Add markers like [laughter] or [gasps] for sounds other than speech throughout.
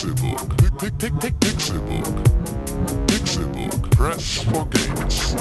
Pixelbook. Pick, pick, pick, Pixelbook. Pixelbook. Press for games.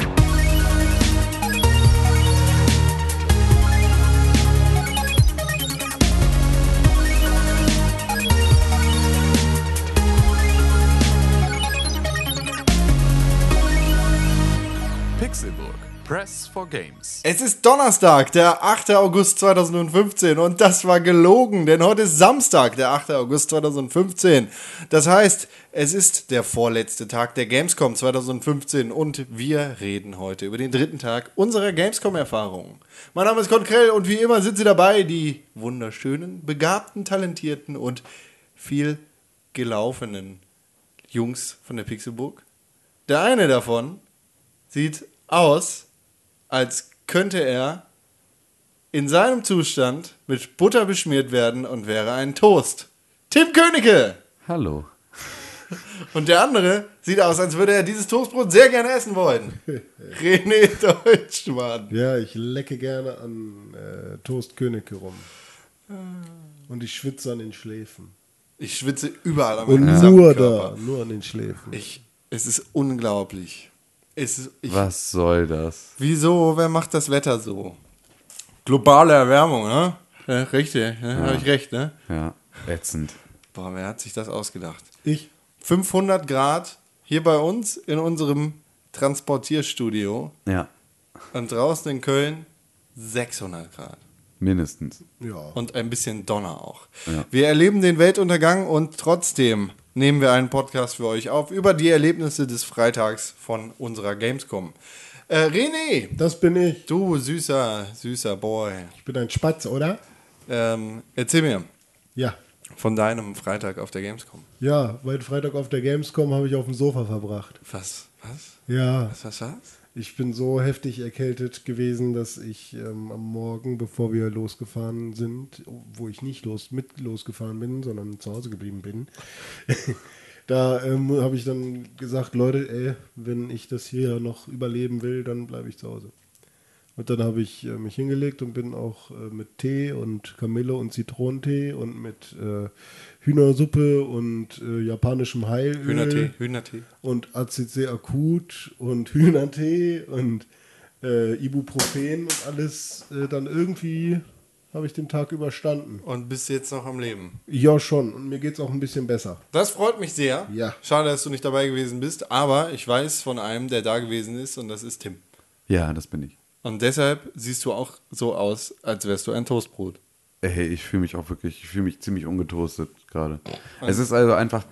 Pixelburg. Press for Games. Es ist Donnerstag, der 8. August 2015 und das war gelogen, denn heute ist Samstag, der 8. August 2015. Das heißt, es ist der vorletzte Tag der Gamescom 2015 und wir reden heute über den dritten Tag unserer Gamescom-Erfahrung. Mein Name ist Konkrell und wie immer sind sie dabei, die wunderschönen, begabten, talentierten und viel gelaufenen Jungs von der Pixelburg. Der eine davon sieht aus, als könnte er in seinem Zustand mit Butter beschmiert werden und wäre ein Toast. Tim Königke! Hallo. [laughs] Und der andere sieht aus, als würde er dieses Toastbrot sehr gerne essen wollen. [laughs] René Deutschmann. Ja, ich lecke gerne an äh, Toast Königke rum. Und ich schwitze an den Schläfen. Ich schwitze überall am Und gesamten nur Körper. da, nur an den Schläfen. Ich, es ist unglaublich. Es ist, ich, Was soll das? Wieso? Wer macht das Wetter so? Globale Erwärmung, ne? Ja, richtig, ne? habe ich recht, ne? Ja, ätzend. Boah, wer hat sich das ausgedacht? Ich? 500 Grad hier bei uns in unserem Transportierstudio Ja, und draußen in Köln 600 Grad mindestens. Ja. und ein bisschen Donner auch. Ja. Wir erleben den Weltuntergang und trotzdem nehmen wir einen Podcast für euch auf über die Erlebnisse des Freitags von unserer Gamescom. Äh, René, Das bin ich. du süßer, süßer Boy, Ich bin ein Spatz, oder? ähm, erzähl mir Ja. von deinem Freitag auf der Gamescom. Ja, weil Freitag auf der Gamescom habe ich auf dem Sofa verbracht. Was? Was? Ja. Was, was, was? Ich bin so heftig erkältet gewesen, dass ich ähm, am Morgen, bevor wir losgefahren sind, wo ich nicht los, mit losgefahren bin, sondern zu Hause geblieben bin, [laughs] da ähm, habe ich dann gesagt, Leute, ey, wenn ich das hier noch überleben will, dann bleibe ich zu Hause. Und dann habe ich äh, mich hingelegt und bin auch äh, mit Tee und Kamille und Zitronentee und mit äh, Hühnersuppe und äh, japanischem Heilöl Hühnertee, Hühnertee. und ACC akut und [laughs] Hühnertee und äh, Ibuprofen und alles äh, dann irgendwie habe ich den Tag überstanden. Und bist jetzt noch am Leben. Ja, schon. Und mir geht es auch ein bisschen besser. Das freut mich sehr. Ja. Schade, dass du nicht dabei gewesen bist, aber ich weiß von einem, der da gewesen ist und das ist Tim. Ja, das bin ich. Und deshalb siehst du auch so aus, als wärst du ein Toastbrot. Hey, ich fühle mich auch wirklich, ich fühle mich ziemlich ungetoastet gerade. Es ist also einfach,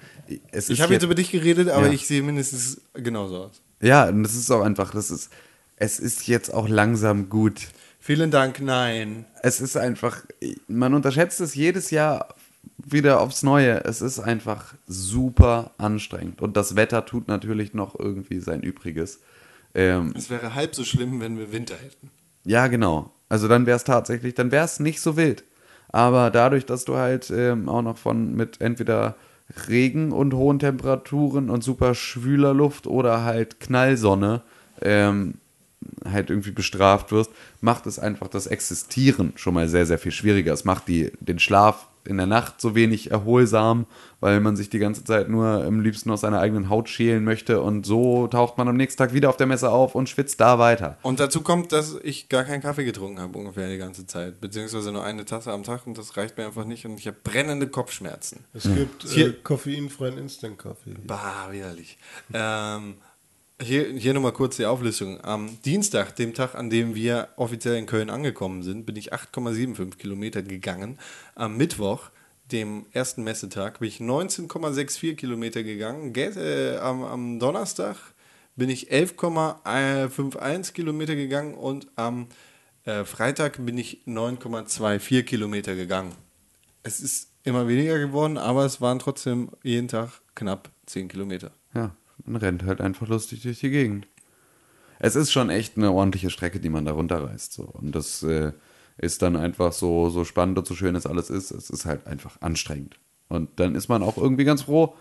es Ich habe jetzt jetzt- über dich geredet, aber Ja. ich sehe mindestens genauso aus. Ja, und das ist auch einfach, das ist, es ist jetzt auch langsam gut. Vielen Dank, nein. Es ist einfach, man unterschätzt es jedes Jahr wieder aufs Neue. Es ist einfach super anstrengend. Und das Wetter tut natürlich noch irgendwie sein Übriges. Ähm, Es wäre halb so schlimm, wenn wir Winter hätten. ja, genau. Also dann wäre es tatsächlich, dann wäre es nicht so wild. Aber dadurch, dass du halt ähm, auch noch von mit entweder Regen und hohen Temperaturen und super schwüler Luft oder halt Knallsonne ähm, halt irgendwie bestraft wirst, macht es einfach das Existieren schon mal sehr, sehr viel schwieriger. Es macht die, den Schlaf in der Nacht so wenig erholsam, weil man sich die ganze Zeit nur am liebsten aus seiner eigenen Haut schälen möchte und so taucht man am nächsten Tag wieder auf der Messe auf und schwitzt da weiter. Und dazu kommt, dass ich gar keinen Kaffee getrunken habe ungefähr die ganze Zeit. Beziehungsweise nur eine Tasse am Tag und das reicht mir einfach nicht und ich habe brennende Kopfschmerzen. Es gibt äh, Hier- koffeinfreien Instant-Kaffee. Bah, widerlich. Ähm, hier, hier nochmal kurz die Auflistung. Am Dienstag, dem Tag, an dem wir offiziell in Köln angekommen sind, bin ich 8,75 Kilometer gegangen. Am Mittwoch, dem ersten Messetag, bin ich 19,64 Kilometer gegangen. Äh, am, am Donnerstag bin ich 11,51 Kilometer gegangen und am äh, Freitag bin ich 9,24 Kilometer gegangen. Es ist immer weniger geworden, aber es waren trotzdem jeden Tag knapp 10 Kilometer. Ja, man rennt halt einfach lustig durch die Gegend. Es ist schon echt eine ordentliche Strecke, die man da runterreißt. So. Und das äh, ist dann einfach so, so spannend und so schön es alles ist. Es ist halt einfach anstrengend. Und dann ist man auch irgendwie ganz froh,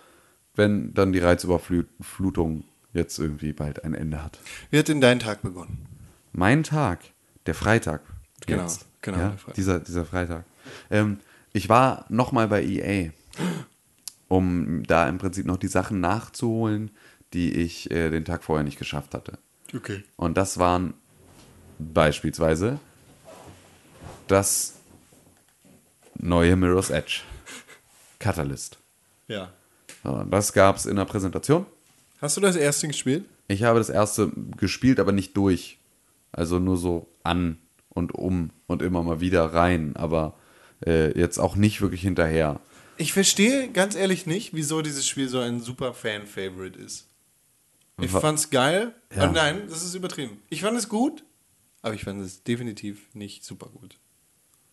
wenn dann die Reizüberflutung jetzt irgendwie bald ein Ende hat. Wie hat denn dein Tag begonnen? Mein Tag, der Freitag. Genau, jetzt, genau, Ja, Freitag. Dieser, dieser Freitag. Ähm, ich war nochmal bei EA. [gasps] um da im Prinzip noch die Sachen nachzuholen, die ich äh, den Tag vorher nicht geschafft hatte. Okay. Und das waren beispielsweise das neue Mirror's Edge. [laughs] Catalyst. Ja. So, das gab es in der Präsentation. Hast du das erste gespielt? Ich habe das erste gespielt, aber nicht durch. Also nur so an und um und immer mal wieder rein, aber äh, jetzt auch nicht wirklich hinterher. Ich verstehe ganz ehrlich nicht, wieso dieses Spiel so ein super Fan-Favorite ist. Ich Wa- fand's geil. Ja. Oh nein, das ist übertrieben. Ich fand es gut, aber ich fand es definitiv nicht super gut.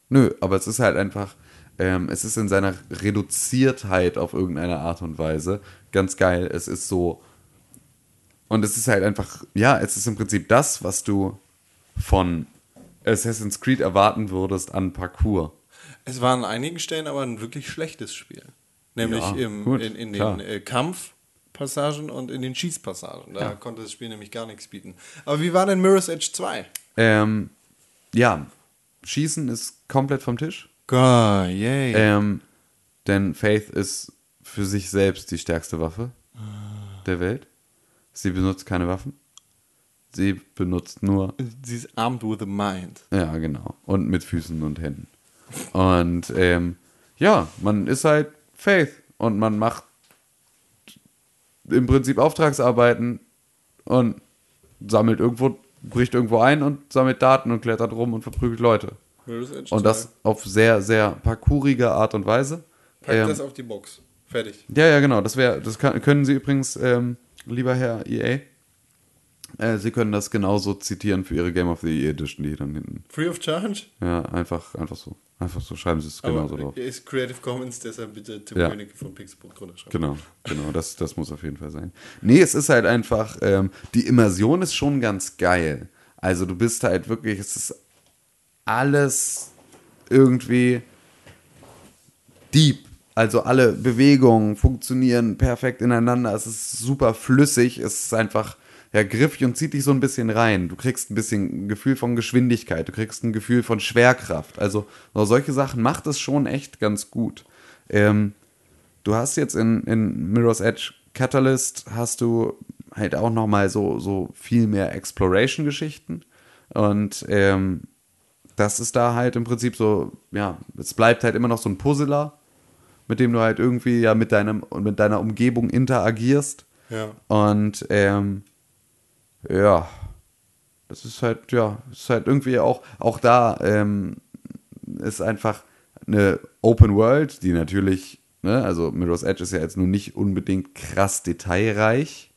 Nö, aber es ist halt einfach, ähm, es ist in seiner Reduziertheit auf irgendeine Art und Weise ganz geil. Es ist so, und es ist halt einfach, ja, es ist im Prinzip das, was du von Assassin's Creed erwarten würdest an Parcours. Es war an einigen Stellen aber ein wirklich schlechtes Spiel. Nämlich Ja, im, gut, in, in den äh, Kampfpassagen und in den Schießpassagen. Da konnte das Spiel nämlich gar nichts bieten. Aber wie war denn Mirror's Edge 2? Ähm, ja, Schießen ist komplett vom Tisch. God, yay. Ähm, denn Faith ist für sich selbst die stärkste Waffe der Welt. Sie benutzt keine Waffen. Sie benutzt nur Sie ist armed with a mind. Ja, genau. Und mit Füßen und Händen. Und ähm, ja, man ist halt Faith und man macht im Prinzip Auftragsarbeiten und sammelt irgendwo, bricht irgendwo ein und sammelt Daten und klettert rum und verprügelt Leute. Edge Und 2. das auf sehr, sehr parkourige Art und Weise. Pack Ähm, das auf die Box. Fertig. ja, ja, genau. Das wäre, das kann, können Sie übrigens, ähm, lieber Herr EA, äh, Sie können das genauso zitieren für Ihre Game of the Year Edition, die dann hinten. Free of charge? Ja, einfach, einfach so. Einfach so schreiben Sie es genauso drauf. ist Creative Commons, deshalb bitte Tim Ja. König von Pixelbook drunter schreiben. Genau, genau, das, das muss auf jeden Fall sein. Nee, es ist halt einfach, ähm, die Immersion ist schon ganz geil. Also du bist halt wirklich, es ist alles irgendwie deep. Also alle Bewegungen funktionieren perfekt ineinander. Es ist super flüssig. Es ist einfach ja, griffig und zieht dich so ein bisschen rein. Du kriegst ein bisschen ein Gefühl von Geschwindigkeit. Du kriegst ein Gefühl von Schwerkraft. Also so solche Sachen macht es schon echt ganz gut. Ähm, du hast jetzt in, in Mirror's Edge Catalyst hast du halt auch noch mal so, so viel mehr Exploration-Geschichten. Und ähm, das ist da halt im Prinzip so, ja, es bleibt halt immer noch so ein Puzzler, mit dem du halt irgendwie ja mit deinem mit deiner Umgebung interagierst. Ja. Und ähm, ja, das ist halt, ja, ist halt irgendwie auch, auch da ähm, ist einfach eine Open World, die natürlich, ne, also Mirror's Edge ist ja jetzt nun nicht unbedingt krass detailreich.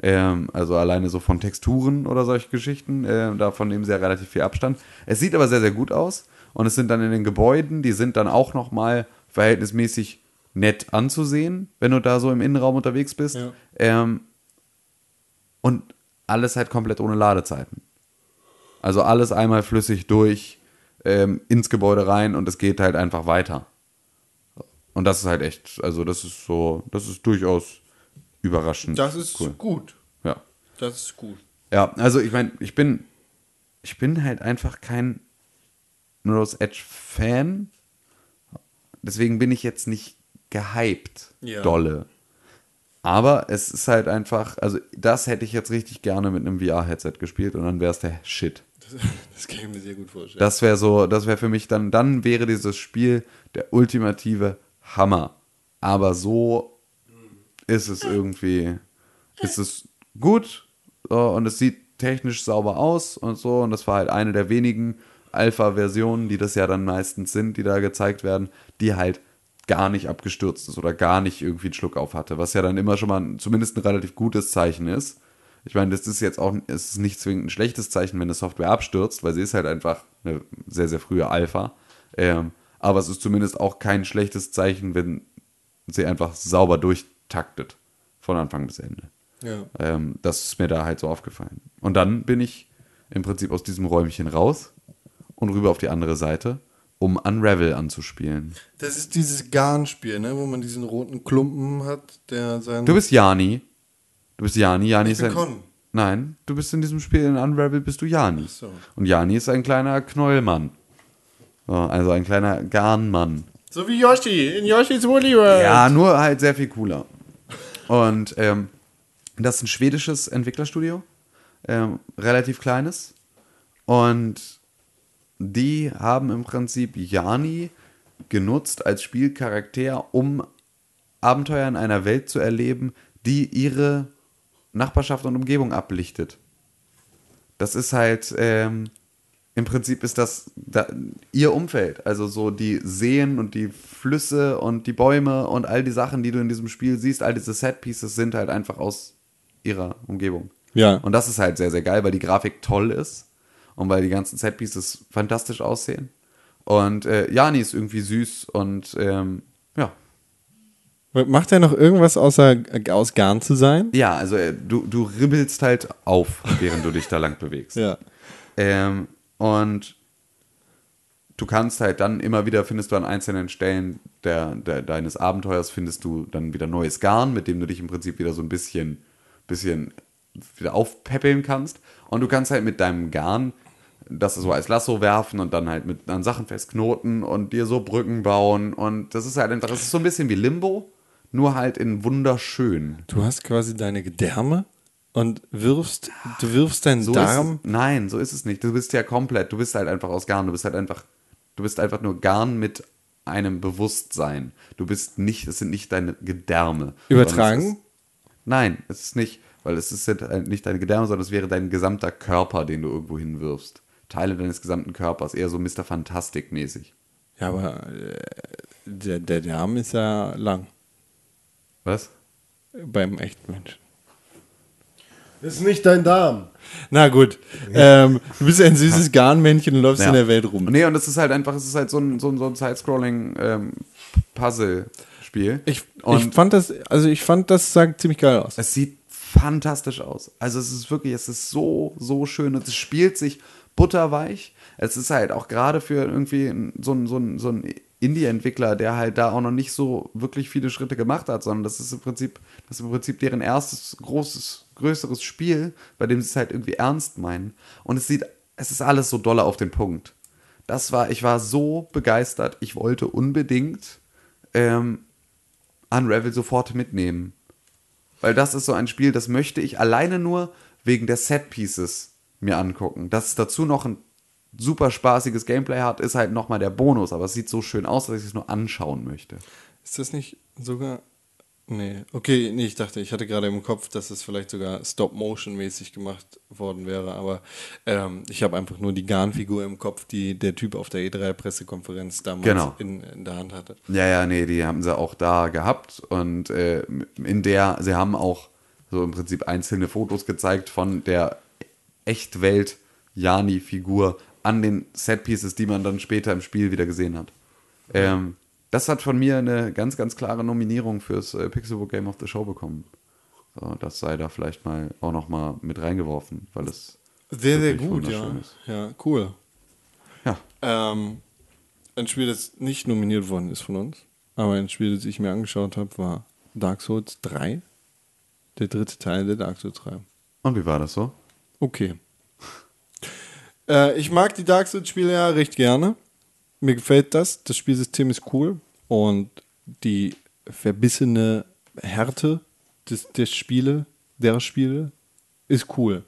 Ähm, also alleine so von Texturen oder solche Geschichten, äh, davon nehmen sie ja relativ viel Abstand. Es sieht aber sehr, sehr gut aus. Und es sind dann in den Gebäuden, die sind dann auch nochmal verhältnismäßig nett anzusehen, wenn du da so im Innenraum unterwegs bist. Ja. Ähm, und alles halt komplett ohne Ladezeiten. Also alles einmal flüssig durch ähm, ins Gebäude rein und es geht halt einfach weiter. Und das ist halt echt, also das ist so, das ist durchaus überraschend. Das ist cool. gut. Ja. Das ist gut. Ja, also ich meine, ich bin, ich bin halt einfach kein Mirror's Edge Fan. Deswegen bin ich jetzt nicht gehypt, Ja. dolle. Aber es ist halt einfach, also das hätte ich jetzt richtig gerne mit einem VR-Headset gespielt und dann wäre es der Shit. Das, das kann ich mir sehr gut vorstellen. Das wäre so, das wäre für mich dann, dann wäre dieses Spiel der ultimative Hammer. Aber so ist es irgendwie, ist es gut und es sieht technisch sauber aus und so. Und das war halt eine der wenigen Alpha-Versionen, die das ja dann meistens sind, die da gezeigt werden, die halt gar nicht abgestürzt ist oder gar nicht irgendwie einen Schluck auf hatte, was ja dann immer schon mal zumindest ein relativ gutes Zeichen ist. Ich meine, das ist jetzt auch es ist nicht zwingend ein schlechtes Zeichen, wenn eine Software abstürzt, weil sie ist halt einfach eine sehr, sehr frühe Alpha. Ähm, aber es ist zumindest auch kein schlechtes Zeichen, wenn sie einfach sauber durchtaktet. Von Anfang bis Ende. ja. Ähm, das ist mir da halt so aufgefallen. Und dann bin ich im Prinzip aus diesem Räumchen raus und rüber auf die andere Seite, um Unravel anzuspielen. Das ist dieses Garnspiel, ne, wo man diesen roten Klumpen hat, der sein. Du bist Jani. Du bist Jani. Jani Ich ist bin ein. Con. Nein, du bist in diesem Spiel in Unravel bist du Jani. so. Und Jani ist ein kleiner Knollmann. So, also ein kleiner Garnmann. So wie Yoshi in Yoshi's Woolly World. Ja, nur halt sehr viel cooler. Und ähm, das ist ein schwedisches Entwicklerstudio, ähm, relativ kleines. Und die haben im Prinzip Jani genutzt als Spielcharakter, um Abenteuer in einer Welt zu erleben, die ihre Nachbarschaft und Umgebung ablichtet. Das ist halt, ähm, im Prinzip ist das da, ihr Umfeld. Also so die Seen und die Flüsse und die Bäume und all die Sachen, die du in diesem Spiel siehst, all diese Set-Pieces sind halt einfach aus ihrer Umgebung. Ja. Und das ist halt sehr, sehr geil, weil die Grafik toll ist und weil die ganzen Set-Pieces fantastisch aussehen. Und äh, Jani ist irgendwie süß und ähm, ja. Macht er noch irgendwas außer aus Garn zu sein? Ja, also äh, du, du ribbelst halt auf, während du dich da lang bewegst. [laughs] Ja. Ähm, und du kannst halt dann immer wieder, findest du an einzelnen Stellen der, der, deines Abenteuers, findest du dann wieder neues Garn, mit dem du dich im Prinzip wieder so ein bisschen, bisschen wieder aufpäppeln kannst. Und du kannst halt mit deinem Garn das so als Lasso werfen und dann halt mit an Sachen festknoten und dir so Brücken bauen. Und das ist halt einfach, das ist so ein bisschen wie Limbo, nur halt in wunderschön. Du hast quasi deine Gedärme und wirfst, du wirfst deinen So Darm. Es, nein, so ist es nicht. Du bist ja komplett, du bist halt einfach aus Garn. Du bist halt einfach, du bist einfach nur Garn mit einem Bewusstsein. Du bist nicht, es sind nicht deine Gedärme. Übertragen? ist, nein, es ist nicht, weil es ist halt nicht deine Gedärme, sondern es wäre dein gesamter Körper, den du irgendwo hinwirfst. Teile deines gesamten Körpers, eher so Mr. Fantastic-mäßig. Ja, aber äh, der, der Darm ist ja lang Was? beim echten Menschen. Das ist nicht dein Darm. Na gut, ähm, du bist ein süßes [laughs] Garnmännchen und läufst in der Welt rum. Nee, und es ist halt einfach, es ist halt so ein, so ein, so ein Side-Scrolling-Puzzle-Spiel. Ich, und ich fand das, also ich fand das sah ziemlich geil aus. Es sieht fantastisch aus. Also es ist wirklich, es ist so, so schön und es spielt sich butterweich. Es ist halt auch gerade für irgendwie so ein, so ein, so ein Indie-Entwickler, der halt da auch noch nicht so wirklich viele Schritte gemacht hat, sondern das ist im Prinzip, das ist im Prinzip deren erstes großes, größeres Spiel, bei dem sie es halt irgendwie ernst meinen. Und es sieht, es ist alles so dolle auf den Punkt. Das war, ich war so begeistert, ich wollte unbedingt ähm, Unravel sofort mitnehmen. Weil das ist so ein Spiel, das möchte ich alleine nur wegen der Set-Pieces mir angucken. Dass es dazu noch ein super spaßiges Gameplay hat, ist halt nochmal der Bonus. Aber es sieht so schön aus, dass ich es nur anschauen möchte. Ist das nicht sogar. Nee, okay, nee, ich dachte, ich hatte gerade im Kopf, dass es vielleicht sogar Stop-Motion-mäßig gemacht worden wäre, aber ähm, ich habe einfach nur die Garnfigur im Kopf, die der Typ auf der E3-Pressekonferenz damals Genau. in, in der Hand hatte. Ja, ja, nee, die haben sie auch da gehabt. Und äh, in der, sie haben auch so im Prinzip einzelne Fotos gezeigt von der Echtwelt-Jani-Figur an den Setpieces, die man dann später im Spiel wieder gesehen hat. Ähm, das hat von mir eine ganz, ganz klare Nominierung fürs äh, Pixelbook Game of the Show bekommen. So, das sei da vielleicht mal auch noch mal mit reingeworfen, weil es Sehr, sehr gut, ja. ist. Ja, cool. Ja, Ähm, ein Spiel, das nicht nominiert worden ist von uns, aber ein Spiel, das ich mir angeschaut habe, war Dark Souls 3. Der dritte Teil der Dark Souls 3. und wie war das so? Okay. Äh, ich mag die Dark Souls-Spiele ja recht gerne. Mir gefällt das. Das Spielsystem ist cool. Und die verbissene Härte des, des Spiele, der Spiele, ist cool.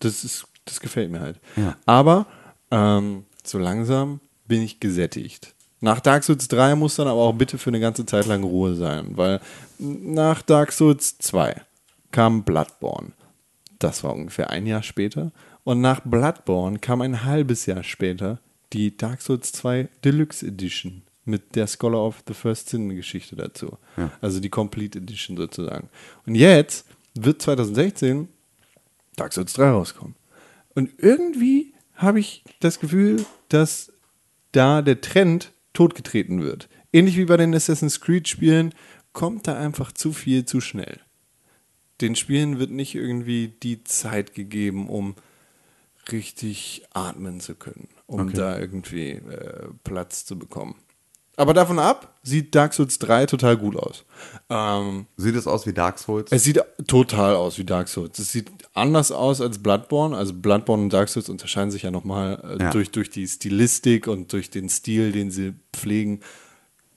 Das, ist, das gefällt mir halt. Ja. Aber ähm, so langsam bin ich gesättigt. Nach Dark Souls 3 muss dann aber auch bitte für eine ganze Zeit lang Ruhe sein, weil nach Dark Souls 2 kam Bloodborne. Das war ungefähr ein Jahr später. Und nach Bloodborne kam ein halbes Jahr später die Dark Souls 2 Deluxe Edition mit der Scholar of the First Sin Geschichte dazu. Ja. Also die Complete Edition sozusagen. Und jetzt wird 2016 Dark Souls 3 rauskommen. Und irgendwie habe ich das Gefühl, dass da der Trend totgetreten wird. Ähnlich wie bei den Assassin's Creed Spielen kommt da einfach zu viel zu schnell. Den Spielen wird nicht irgendwie die Zeit gegeben, um richtig atmen zu können, um Okay. da irgendwie äh, Platz zu bekommen. Aber davon ab sieht Dark Souls 3 total gut aus. Ähm, Sieht es aus wie Dark Souls? es sieht total aus wie Dark Souls. Es sieht anders aus als Bloodborne. Also Bloodborne und Dark Souls unterscheiden sich ja nochmal äh, Ja. durch, durch die Stilistik und durch den Stil, den sie pflegen.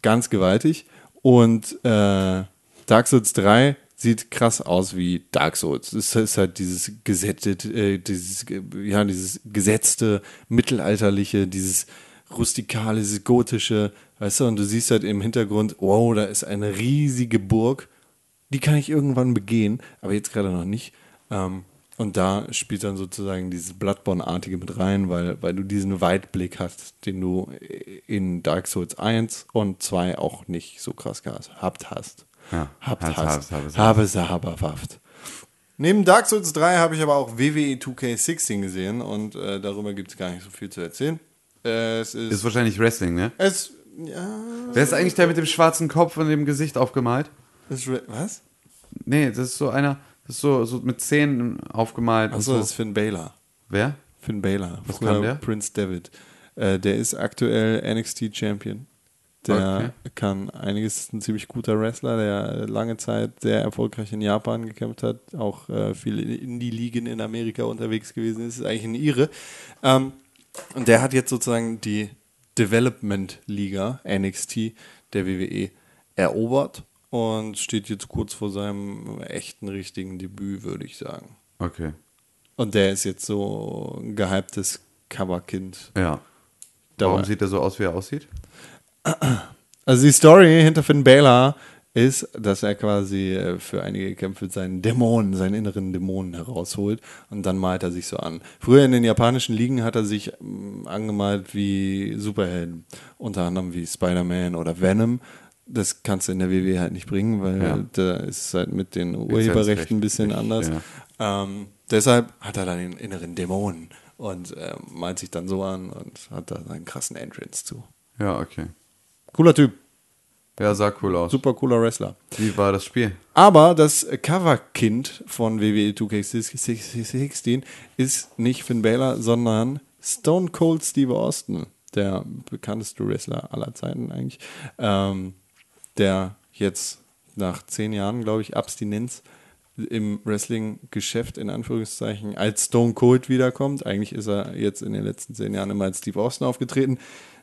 ganz gewaltig. Und äh, Dark Souls 3 sieht krass aus wie Dark Souls. Es ist halt dieses gesetzte, äh, dieses, ja, dieses gesetzte, mittelalterliche, dieses rustikale, dieses gotische, weißt du, und du siehst halt im Hintergrund, wow, da ist eine riesige Burg. Die kann ich irgendwann begehen, aber jetzt gerade noch nicht. Ähm, und da spielt dann sozusagen dieses Bloodborne-artige mit rein, weil, weil du diesen Weitblick hast, den du in Dark Souls 1 und 2 auch nicht so krass gehabt hast. Ja. Habt, hast, hast, hast, habe, habe, habe, habt. Neben Dark Souls 3 habe ich aber auch WWE 2K16 gesehen und äh, darüber gibt es gar nicht so viel zu erzählen. Äh, es ist, Ist wahrscheinlich Wrestling, ne? es, ja, Wer ist eigentlich der mit dem schwarzen Kopf und dem Gesicht aufgemalt? ist- was? Nee, das ist so einer, das ist so, so mit Zähnen aufgemalt. Achso, so. das ist Finn Balor. Wer? Finn Balor. Was Früher kann der? Prince David. Äh, der ist aktuell NXT Champion. Der kann einiges, ist ein ziemlich guter Wrestler, der lange Zeit sehr erfolgreich in Japan gekämpft hat, auch äh, viele Indie-Ligen in Amerika unterwegs gewesen ist, ist eigentlich ein Ire. Ähm, und der hat jetzt sozusagen die Development-Liga, NXT, der WWE, erobert und steht jetzt kurz vor seinem echten, richtigen Debüt, würde ich sagen. Okay. Und der ist jetzt so ein gehyptes Coverkind. Ja. Warum sieht er so aus, wie er aussieht? Also die Story hinter Finn Balor ist, dass er quasi äh, für einige Kämpfe seinen Dämonen, seinen inneren Dämonen herausholt und dann malt er sich so an. Früher in den japanischen Ligen hat er sich ähm, angemalt wie Superhelden, unter anderem wie Spider-Man oder Venom. Das kannst du in der WWE halt nicht bringen, weil Ja. da ist es halt mit den Urheberrechten ein bisschen anders. Ähm, deshalb hat er dann den inneren Dämonen und äh, malt sich dann so an und hat da einen krassen Entrance zu. Ja, okay. Cooler Typ, Ja, sah cool aus. super cooler Wrestler. Wie war das Spiel? Aber das Coverkind von WWE 2K16 ist nicht Finn Balor, sondern Stone Cold Steve Austin, der bekannteste Wrestler aller Zeiten eigentlich, ähm, der jetzt nach zehn Jahren, glaube ich, Abstinenz im Wrestling-Geschäft in Anführungszeichen als Stone Cold wiederkommt. Eigentlich ist er jetzt in den letzten zehn Jahren immer als Steve Austin aufgetreten.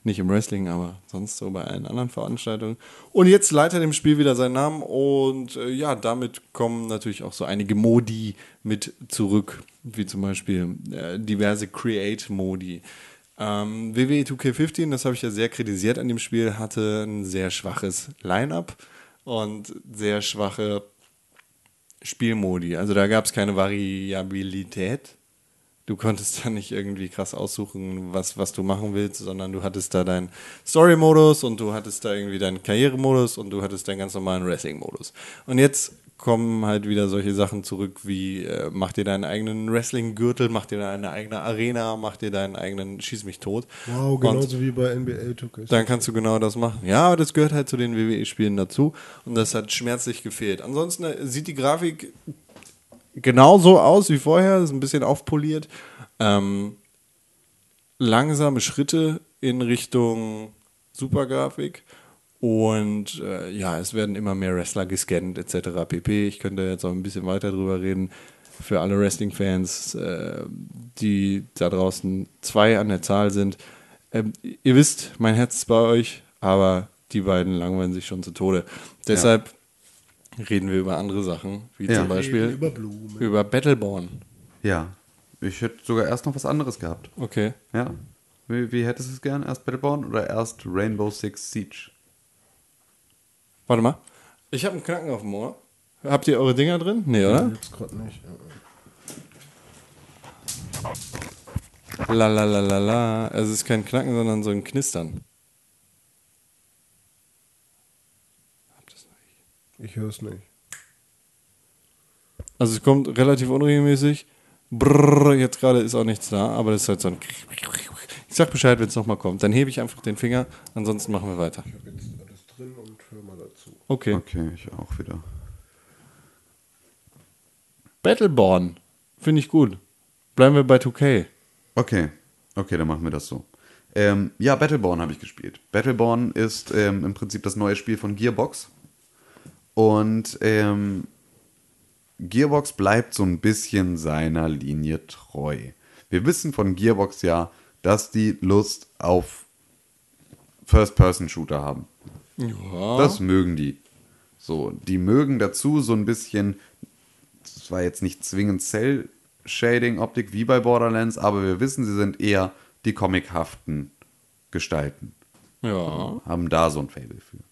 Nicht im Wrestling, aber sonst so bei allen anderen Veranstaltungen. Und jetzt leitet er dem Spiel wieder seinen Namen und äh, ja, damit kommen natürlich auch so einige Modi mit zurück, wie zum Beispiel äh, diverse Create-Modi. Ähm, WWE 2K15, das habe ich ja sehr kritisiert an dem Spiel, hatte ein sehr schwaches Line-up und sehr schwache Spielmodi. Also da gab es keine Variabilität. Du konntest da nicht irgendwie krass aussuchen, was, was du machen willst, sondern du hattest da deinen Story-Modus und du hattest da irgendwie deinen Karrieremodus und du hattest deinen ganz normalen Wrestling-Modus. Und jetzt kommen halt wieder solche Sachen zurück wie, äh, mach dir deinen eigenen Wrestling-Gürtel, mach dir deine eigene Arena, mach dir deinen eigenen Schieß mich tot. Wow, Und- genauso wie bei NBA 2K. dann kannst du genau das machen. Ja, aber das gehört halt zu den WWE-Spielen dazu und das hat schmerzlich gefehlt. Ansonsten äh, sieht die Grafik genauso aus wie vorher, ist ein bisschen aufpoliert. Ähm, langsame Schritte in Richtung Supergrafik und äh, ja, es werden immer mehr Wrestler gescannt etc. pp. Ich könnte jetzt auch ein bisschen weiter drüber reden. Für alle Wrestling-Fans, äh, die da draußen zwei an der Zahl sind. Ähm, ihr wisst, mein Herz ist bei euch, aber die beiden langweilen sich schon zu Tode. Deshalb reden wir über andere Sachen, wie Ja. zum Beispiel Reden über Blumen. über Battleborn. Ja. Ich hätte sogar erst noch was anderes gehabt. Okay. Ja. Wie, wie hättest du es gern? Erst Battleborn oder erst Rainbow Six Siege? Warte mal. Ich habe einen Knacken auf dem Ohr. Habt ihr eure Dinger drin? Nee, oder? Jetzt gerade nicht. La la la la la. Also es ist kein Knacken, sondern so ein Knistern. Habt ihr's noch? Ich höre es nicht. Also es kommt relativ unregelmäßig. Brrr, jetzt gerade ist auch nichts da, aber das ist halt so ein. Ich sag Bescheid, wenn es nochmal kommt. Dann hebe ich einfach den Finger, ansonsten machen wir weiter. Ich habe jetzt alles drin und hör mal dazu. Okay. Okay, ich auch wieder. Battleborn. Finde ich gut. Bleiben wir bei 2K. Okay, okay, dann machen wir das so. Ähm, ja, Battleborn habe ich gespielt. Battleborn ist ähm, im Prinzip das neue Spiel von Gearbox. Und ähm, Gearbox bleibt so ein bisschen seiner Linie treu. Wir wissen von Gearbox ja, dass die Lust auf First-Person-Shooter haben. Ja. Das mögen die. So, die mögen dazu so ein bisschen, das war jetzt nicht zwingend Cell-Shading-Optik wie bei Borderlands, aber wir wissen, sie sind eher die comichaften Gestalten. ja. Haben da so ein Fable für.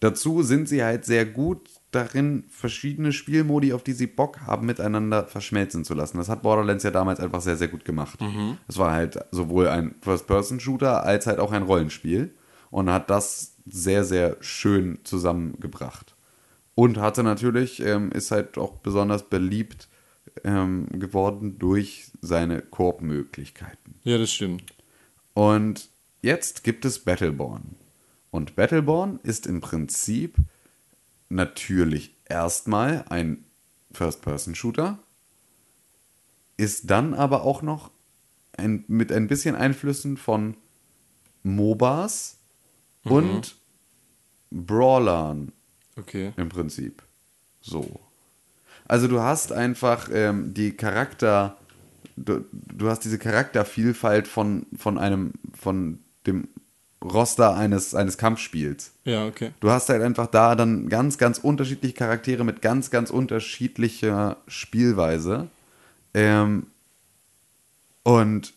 Dazu sind sie halt sehr gut darin, verschiedene Spielmodi, auf die sie Bock haben, miteinander verschmelzen zu lassen. Das hat Borderlands ja damals einfach sehr, sehr gut gemacht. Es war halt sowohl ein First-Person-Shooter als halt auch ein Rollenspiel und hat das sehr, sehr schön zusammengebracht. Und hatte natürlich, ähm, ist halt auch besonders beliebt ähm, geworden durch seine Koop-Möglichkeiten. Ja, das stimmt. Und jetzt gibt es Battleborn. Und Battleborn ist im Prinzip natürlich erstmal ein First-Person-Shooter, ist dann aber auch noch ein, mit ein bisschen Einflüssen von MOBAs und Brawlern Okay. im Prinzip. So. Also du hast einfach ähm, die Charakter, du, du hast diese Charaktervielfalt von, von einem, von dem Roster eines, eines Kampfspiels. Ja, okay. Du hast halt einfach da dann ganz, ganz unterschiedliche Charaktere mit ganz, ganz unterschiedlicher Spielweise. Ähm, und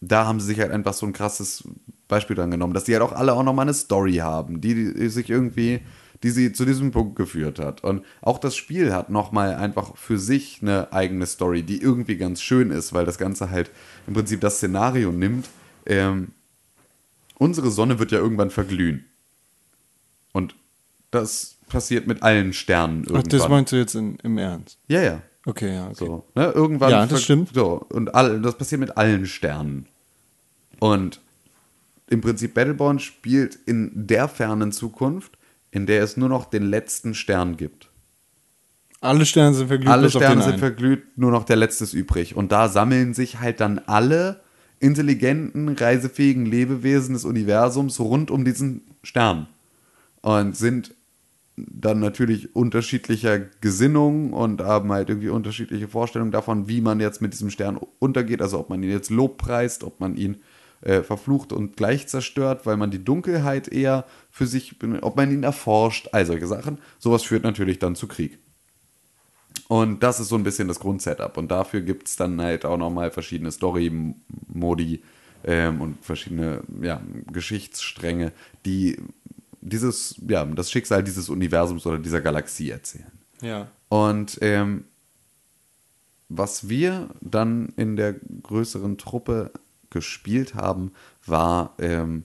da haben sie sich halt einfach so ein krasses Beispiel dran genommen, dass die halt auch alle auch nochmal eine Story haben, die, die sich irgendwie, die sie zu diesem Punkt geführt hat. Und auch das Spiel hat nochmal einfach für sich eine eigene Story, die irgendwie ganz schön ist, weil das Ganze halt im Prinzip das Szenario nimmt. Ähm, unsere Sonne wird ja irgendwann verglühen. Und das passiert mit allen Sternen Ach, irgendwann. das meinst du jetzt in, im Ernst? ja, ja. Okay, ja, okay. So, ne? Irgendwann. Ja, das stimmt. So, und all, das passiert mit allen Sternen. Und im Prinzip Battleborn spielt in der fernen Zukunft, in der es nur noch den letzten Stern gibt. Alle Sterne sind verglüht. alle Sterne sind einen. verglüht, nur noch der letzte ist übrig. Und da sammeln sich halt dann alle intelligenten, reisefähigen Lebewesen des Universums rund um diesen Stern. Und sind dann natürlich unterschiedlicher Gesinnung und haben halt irgendwie unterschiedliche Vorstellungen davon, wie man jetzt mit diesem Stern untergeht. Also ob man ihn jetzt lobpreist, ob man ihn äh, verflucht und gleich zerstört, weil man die Dunkelheit eher für sich, ob man ihn erforscht, all solche Sachen. Sowas führt natürlich dann zu Krieg. Und das ist so ein bisschen das Grundsetup. Und dafür gibt es dann halt auch nochmal verschiedene Story-Modi ähm, und verschiedene ja, Geschichtsstränge, die dieses, ja, das Schicksal dieses Universums oder dieser Galaxie erzählen. Ja. Und ähm, was wir dann in der größeren Truppe gespielt haben, war, ähm,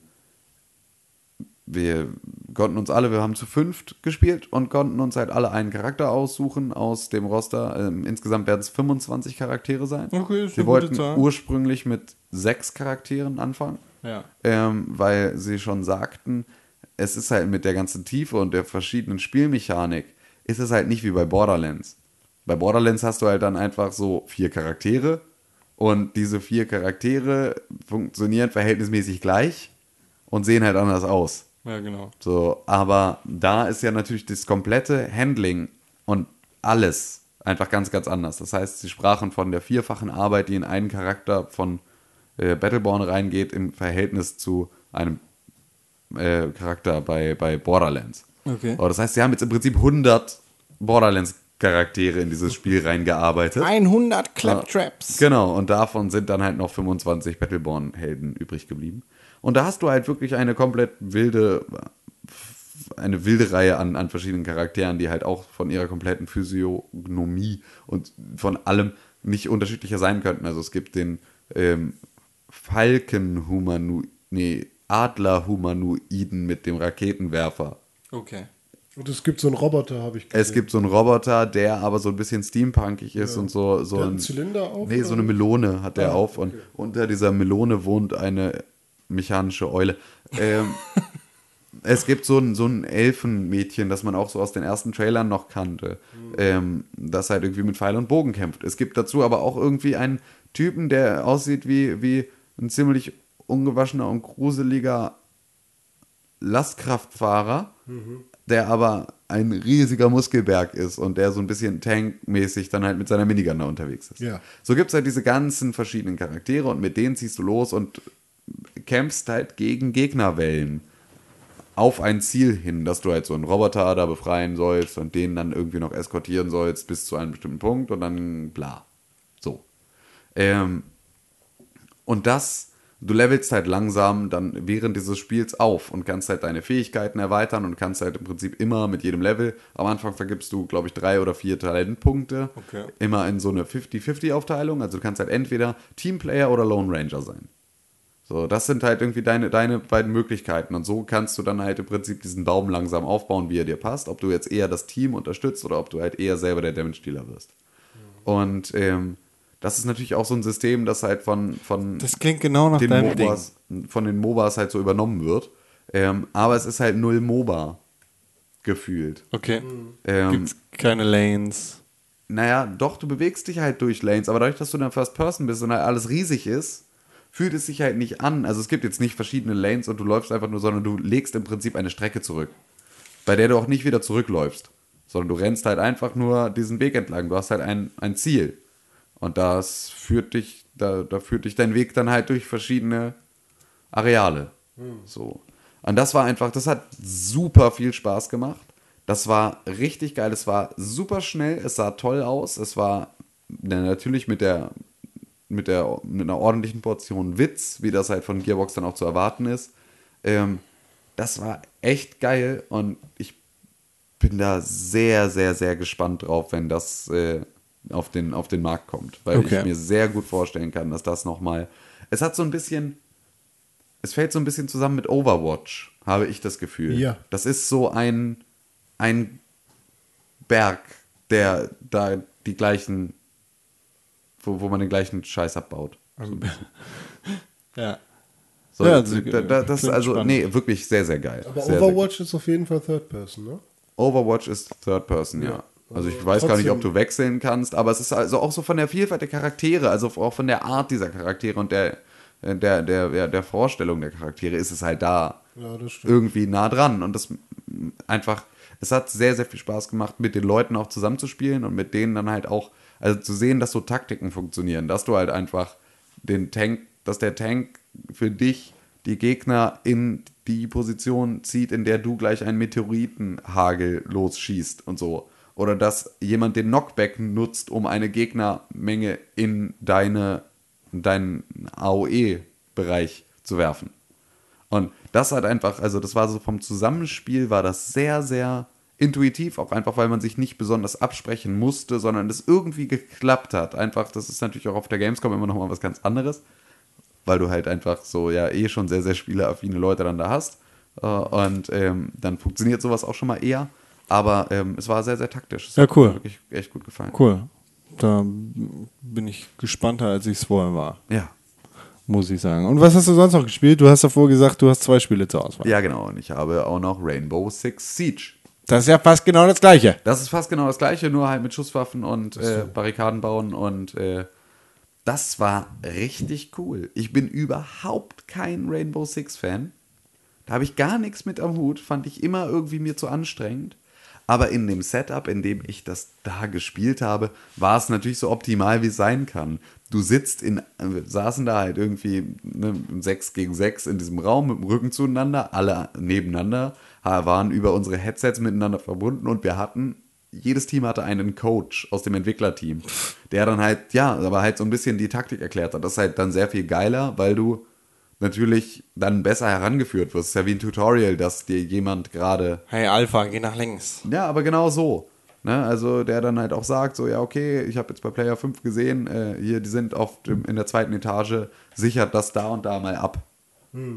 wir konnten uns alle, wir haben zu fünft gespielt und konnten uns halt alle einen Charakter aussuchen aus dem Roster. Ähm, insgesamt werden es 25 Charaktere sein. Okay, ist wir wollten Zahl. ursprünglich mit sechs Charakteren anfangen Ja. ähm, weil sie schon sagten, es ist halt mit der ganzen Tiefe und der verschiedenen Spielmechanik, ist es halt nicht wie bei Borderlands. Bei Borderlands hast du halt dann einfach so vier Charaktere und diese vier Charaktere funktionieren verhältnismäßig gleich und sehen halt anders aus. Ja, genau. So, aber da ist ja natürlich das komplette Handling und alles einfach ganz, ganz anders. Das heißt, sie sprachen von der vierfachen Arbeit, die in einen Charakter von äh, Battleborn reingeht, im Verhältnis zu einem äh, Charakter bei, bei Borderlands. Okay. Oh, das heißt, sie haben jetzt im Prinzip 100 Borderlands-Charaktere in dieses Spiel reingearbeitet. 100 Claptraps. Genau, und davon sind dann halt noch 25 Battleborn-Helden übrig geblieben. Und da hast du halt wirklich eine komplett wilde, eine wilde Reihe an, an verschiedenen Charakteren, die halt auch von ihrer kompletten Physiognomie und von allem nicht unterschiedlicher sein könnten. Also es gibt den ähm, Falkenhumanoid, nee, Adlerhumanoiden mit dem Raketenwerfer. Okay. Und es gibt so einen Roboter, habe ich gesehen. Es gibt so einen Roboter, der aber so ein bisschen steampunkig ist und so, so Der hat ein einen Zylinder auf, Nee, so eine Melone hat der Ah, auf und okay. unter dieser Melone wohnt eine mechanische Eule. Ähm, [laughs] es gibt so ein, so ein Elfenmädchen, das man auch so aus den ersten Trailern noch kannte, Mhm. ähm, das halt irgendwie mit Pfeil und Bogen kämpft. Es gibt dazu aber auch irgendwie einen Typen, der aussieht wie, wie ein ziemlich ungewaschener und gruseliger Lastkraftfahrer, der aber ein riesiger Muskelberg ist und der so ein bisschen tankmäßig dann halt mit seiner Minigun da unterwegs ist. Ja. So gibt es halt diese ganzen verschiedenen Charaktere und mit denen ziehst du los und kämpfst halt gegen Gegnerwellen. auf ein Ziel hin, dass du halt so einen Roboter da befreien sollst und den dann irgendwie noch eskortieren sollst bis zu einem bestimmten Punkt und dann bla. So. Ähm, und das, du levelst halt langsam dann während dieses Spiels auf und kannst halt deine Fähigkeiten erweitern und kannst halt im Prinzip immer mit jedem Level, am Anfang vergibst du, glaube ich, drei oder vier Talentpunkte, Okay. immer in so eine 50-50-Aufteilung. Also du kannst halt entweder Teamplayer oder Lone Ranger sein. So, das sind halt irgendwie deine, deine beiden Möglichkeiten. Und so kannst du dann halt im Prinzip diesen Baum langsam aufbauen, wie er dir passt. Ob du jetzt eher das Team unterstützt oder ob du halt eher selber der Damage-Dealer wirst. Und ähm, das ist natürlich auch so ein System, das halt von, von Das klingt genau nach den deinem Ding. MOBAs, von den MOBAs halt so übernommen wird. Ähm, aber es ist halt null MOBA gefühlt. Okay. Ähm, Gibt's keine Lanes. naja, doch, du bewegst dich halt durch Lanes, aber dadurch, dass du dann First Person bist und halt alles riesig ist, fühlt es sich halt nicht an. Also es gibt jetzt nicht verschiedene Lanes und du läufst einfach nur, sondern du legst im Prinzip eine Strecke zurück, bei der du auch nicht wieder zurückläufst, sondern du rennst halt einfach nur diesen Weg entlang. Du hast halt ein, ein Ziel. Und das führt dich, da, da führt dich dein Weg dann halt durch verschiedene Areale. So. Und das war einfach, das hat super viel Spaß gemacht. Das war richtig geil. Es war super schnell. Es sah toll aus. Es war na, natürlich mit der, mit der, mit einer ordentlichen Portion Witz, wie das halt von Gearbox dann auch zu erwarten ist. Ähm, das war echt geil und ich bin da sehr, sehr, sehr gespannt drauf, wenn das äh, auf, den, auf den Markt kommt. Weil Okay. ich mir sehr gut vorstellen kann, dass das nochmal. Es hat so ein bisschen. Es fällt so ein bisschen zusammen mit Overwatch, habe ich das Gefühl. Ja. Das ist so ein, ein Berg, der da die gleichen. Wo, wo man den gleichen Scheiß abbaut. [laughs] Ja. So, Ja, also, da, da, das klingt also, spannend. nee, wirklich sehr, sehr geil. Aber sehr, Overwatch ist auf jeden Fall Third Person, ne? Overwatch ist Third Person, ja. Also ich weiß gar nicht, ob du wechseln kannst, aber es ist also auch so von der Vielfalt der Charaktere, also auch von der Art dieser Charaktere und der, der, der, der, der Vorstellung der Charaktere ist es halt da Ja, das stimmt. irgendwie nah dran. Und das einfach, es hat sehr, sehr viel Spaß gemacht, mit den Leuten auch zusammenzuspielen und mit denen dann halt auch, also zu sehen, dass so Taktiken funktionieren, dass du halt einfach den Tank, dass der Tank für dich die Gegner in die Position zieht, in der du gleich einen Meteoritenhagel losschießt und so. Oder dass jemand den Knockback nutzt, um eine Gegnermenge in deine, deinen AOE-Bereich zu werfen. Und das hat einfach, also das war so vom Zusammenspiel, war das sehr, sehr intuitiv, auch einfach, weil man sich nicht besonders absprechen musste, sondern es irgendwie geklappt hat. Einfach, das ist natürlich auch auf der Gamescom immer noch mal was ganz anderes, weil du halt einfach so ja eh schon sehr, sehr spieleaffine Leute dann da hast. Äh, Und ähm, dann funktioniert sowas auch schon mal eher. Aber ähm, es war sehr, sehr taktisch. Es Ja, hat cool. mir wirklich echt gut gefallen. Cool. Da bin ich gespannter, als ich es vorher war, Ja. muss ich sagen. Und was hast du sonst noch gespielt? Du hast davor gesagt, du hast zwei Spiele zur Auswahl. Ja, genau. Und ich habe auch noch Rainbow Six Siege. Das ist ja fast genau das Gleiche. Das ist fast genau das gleiche, nur halt mit Schusswaffen und äh, Barrikaden bauen und äh, das war richtig cool. Ich bin überhaupt kein Rainbow Six Fan. Da habe ich gar nichts mit am Hut, fand ich immer irgendwie mir zu anstrengend. Aber in dem Setup, in dem ich das da gespielt habe, war es natürlich so optimal, wie es sein kann. Du sitzt in, wir saßen da halt irgendwie ne, 6 gegen 6 in diesem Raum mit dem Rücken zueinander, alle nebeneinander, waren über unsere Headsets miteinander verbunden und wir hatten, jedes Team hatte einen Coach aus dem Entwicklerteam, der dann halt, ja, aber halt so ein bisschen die Taktik erklärt hat. Das ist halt dann sehr viel geiler, weil du natürlich dann besser herangeführt wirst. Es ist ja wie ein Tutorial, dass dir jemand gerade Hey Alpha, geh nach links. ja, aber genau so. Ne? Also der dann halt auch sagt, so ja, okay, ich habe jetzt bei Player 5 gesehen, äh, hier, die sind auf dem, in der zweiten Etage, sichert das da und da mal ab.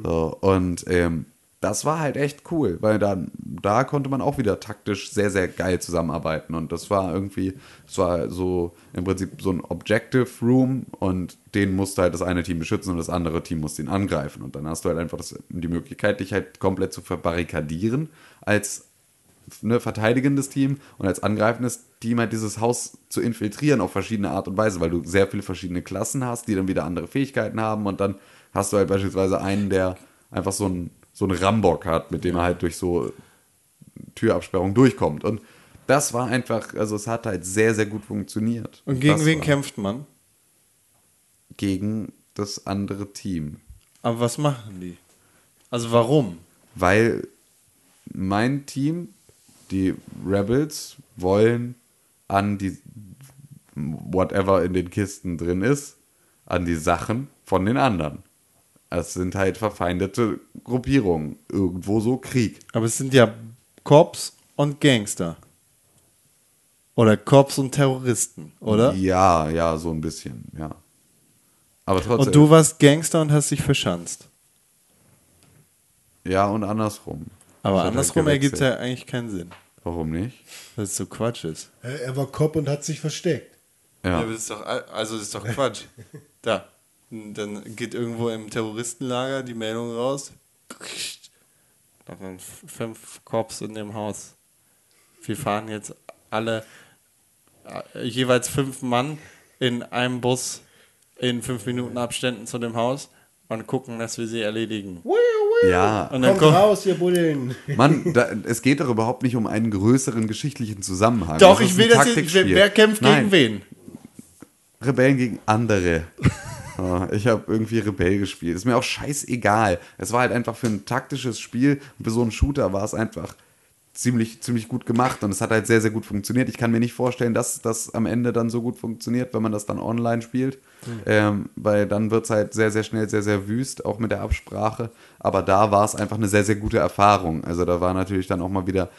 So, und ähm, das war halt echt cool, weil dann, da konnte man auch wieder taktisch sehr, sehr geil zusammenarbeiten. Und das war irgendwie, es war so im Prinzip so ein Objective Room und den musste halt das eine Team beschützen und das andere Team musste ihn angreifen. Und dann hast du halt einfach das, die Möglichkeit, dich halt komplett zu verbarrikadieren als ne, verteidigendes Team und als angreifendes Team halt dieses Haus zu infiltrieren auf verschiedene Art und Weise, weil du sehr viele verschiedene Klassen hast, die dann wieder andere Fähigkeiten haben und dann hast du halt beispielsweise einen, der einfach so ein so einen Rambock hat, mit dem er halt durch so Türabsperrung durchkommt und das war einfach, also es hat halt sehr, sehr gut funktioniert. Und gegen das wen war kämpft man? Gegen das andere Team. Aber was machen die? Also warum? weil mein Team, die Rebels, wollen an die, whatever in den Kisten drin ist, an die Sachen von den anderen. Es sind halt verfeindete Gruppierungen. Irgendwo so Krieg. Aber es sind ja Cops und Gangster. Oder Cops und Terroristen, oder? Ja, ja, so ein bisschen, ja. Aber trotzdem. Und du warst Gangster und hast dich verschanzt. ja, und andersrum. Aber hat andersrum halt ergibt es ja eigentlich keinen Sinn. Warum nicht? Weil es so Quatsch ist. Er war Cop und hat sich versteckt. Ja. das ist doch, also das ist doch Quatsch. [laughs] da. Dann geht irgendwo im Terroristenlager die Meldung raus. Da sind f- fünf Cops in dem Haus. Wir fahren jetzt alle, äh, jeweils fünf Mann in einem Bus in fünf Minuten Abständen zu dem Haus und gucken, dass wir sie erledigen. Ja, Und dann Kommt kommt, raus, ihr Bullen. [laughs] Mann, da, es geht doch überhaupt nicht um einen größeren geschichtlichen Zusammenhang. doch, Das ich will ein das jetzt, ich will, Taktikspiel. wer kämpft Nein, gegen wen? Rebellen gegen andere. Ja, ich habe irgendwie Rebell gespielt. Ist mir auch scheißegal. Es war halt einfach für ein taktisches Spiel, für so einen Shooter war es einfach ziemlich, ziemlich gut gemacht und es hat halt sehr, sehr gut funktioniert. Ich kann mir nicht vorstellen, dass das am Ende dann so gut funktioniert, wenn man das dann online spielt. Ähm, weil dann wird es halt sehr, sehr schnell, sehr, sehr wüst, auch mit der Absprache. Aber da war es einfach eine sehr, sehr gute Erfahrung. Also da war natürlich dann auch mal wieder,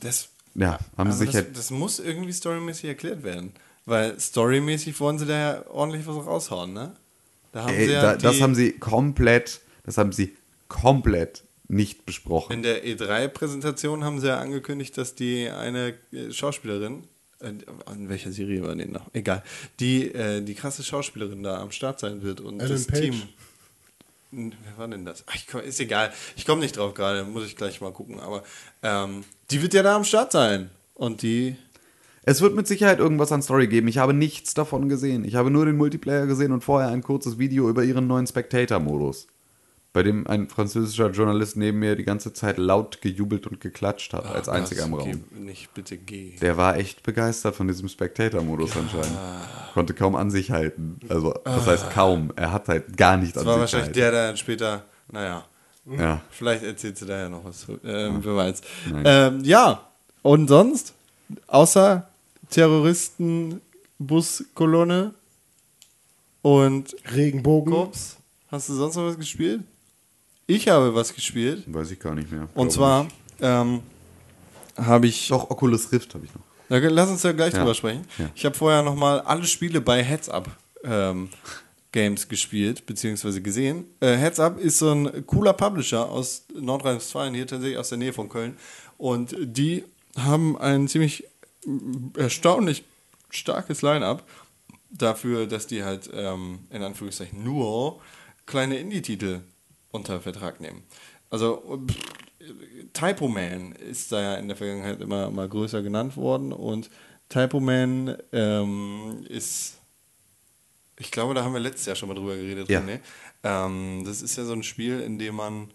Das, ja, haben sie sich das, halt das muss irgendwie storymäßig erklärt werden. Weil storymäßig wollen sie da ja ordentlich was raushauen, ne? Da haben Ey, sie ja da, das haben sie komplett, das haben sie komplett nicht besprochen. In der E3-Präsentation haben sie ja angekündigt, dass die eine äh, Schauspielerin, äh, in welcher Serie war die noch? Egal, die, äh, die krasse Schauspielerin da am Start sein wird und Ellen das Page. Team. Wer war denn das? Ach, ich komm, ist egal. Ich komme nicht drauf gerade, muss ich gleich mal gucken. Aber ähm, die wird ja da am Start sein. Und die. Es wird mit Sicherheit irgendwas an Story geben. Ich habe nichts davon gesehen. Ich habe nur den Multiplayer gesehen und vorher ein kurzes Video über ihren neuen Spectator-Modus. Bei dem ein französischer Journalist neben mir die ganze Zeit laut gejubelt und geklatscht hat, als einziger im Raum. geh Nicht bitte geh. Der war echt begeistert von diesem Spectator-Modus anscheinend. Konnte kaum an sich halten. Also, das heißt kaum. Er hat halt gar nicht Das an war sich wahrscheinlich gehalten. der, der dann später, naja, Ja. vielleicht erzählt sie da ja noch was. Ähm, wer weiß. Ähm, ja, und sonst, außer Terroristen, Buskolonne und Regenbogen. Korps, hast du sonst noch was gespielt? Ich habe was gespielt. Weiß ich gar nicht mehr. Und zwar ähm, habe ich Doch, Oculus Rift habe ich noch. Na, lass uns ja gleich Ja. drüber sprechen. Ja. Ich habe vorher nochmal alle Spiele bei Heads Up ähm, Games gespielt, beziehungsweise gesehen. Äh, Heads Up ist so ein cooler Publisher aus Nordrhein-Westfalen, hier tatsächlich aus der Nähe von Köln. Und die haben ein ziemlich erstaunlich starkes Line-Up dafür, dass die halt ähm, in Anführungszeichen nur kleine Indie-Titel unter Vertrag nehmen. Also pff, Typo Man ist da ja in der Vergangenheit immer mal größer genannt worden und Typo Man ähm, ist, ich glaube, da haben wir letztes Jahr schon mal drüber geredet. Ja. René. Ähm, das ist ja so ein Spiel, in dem man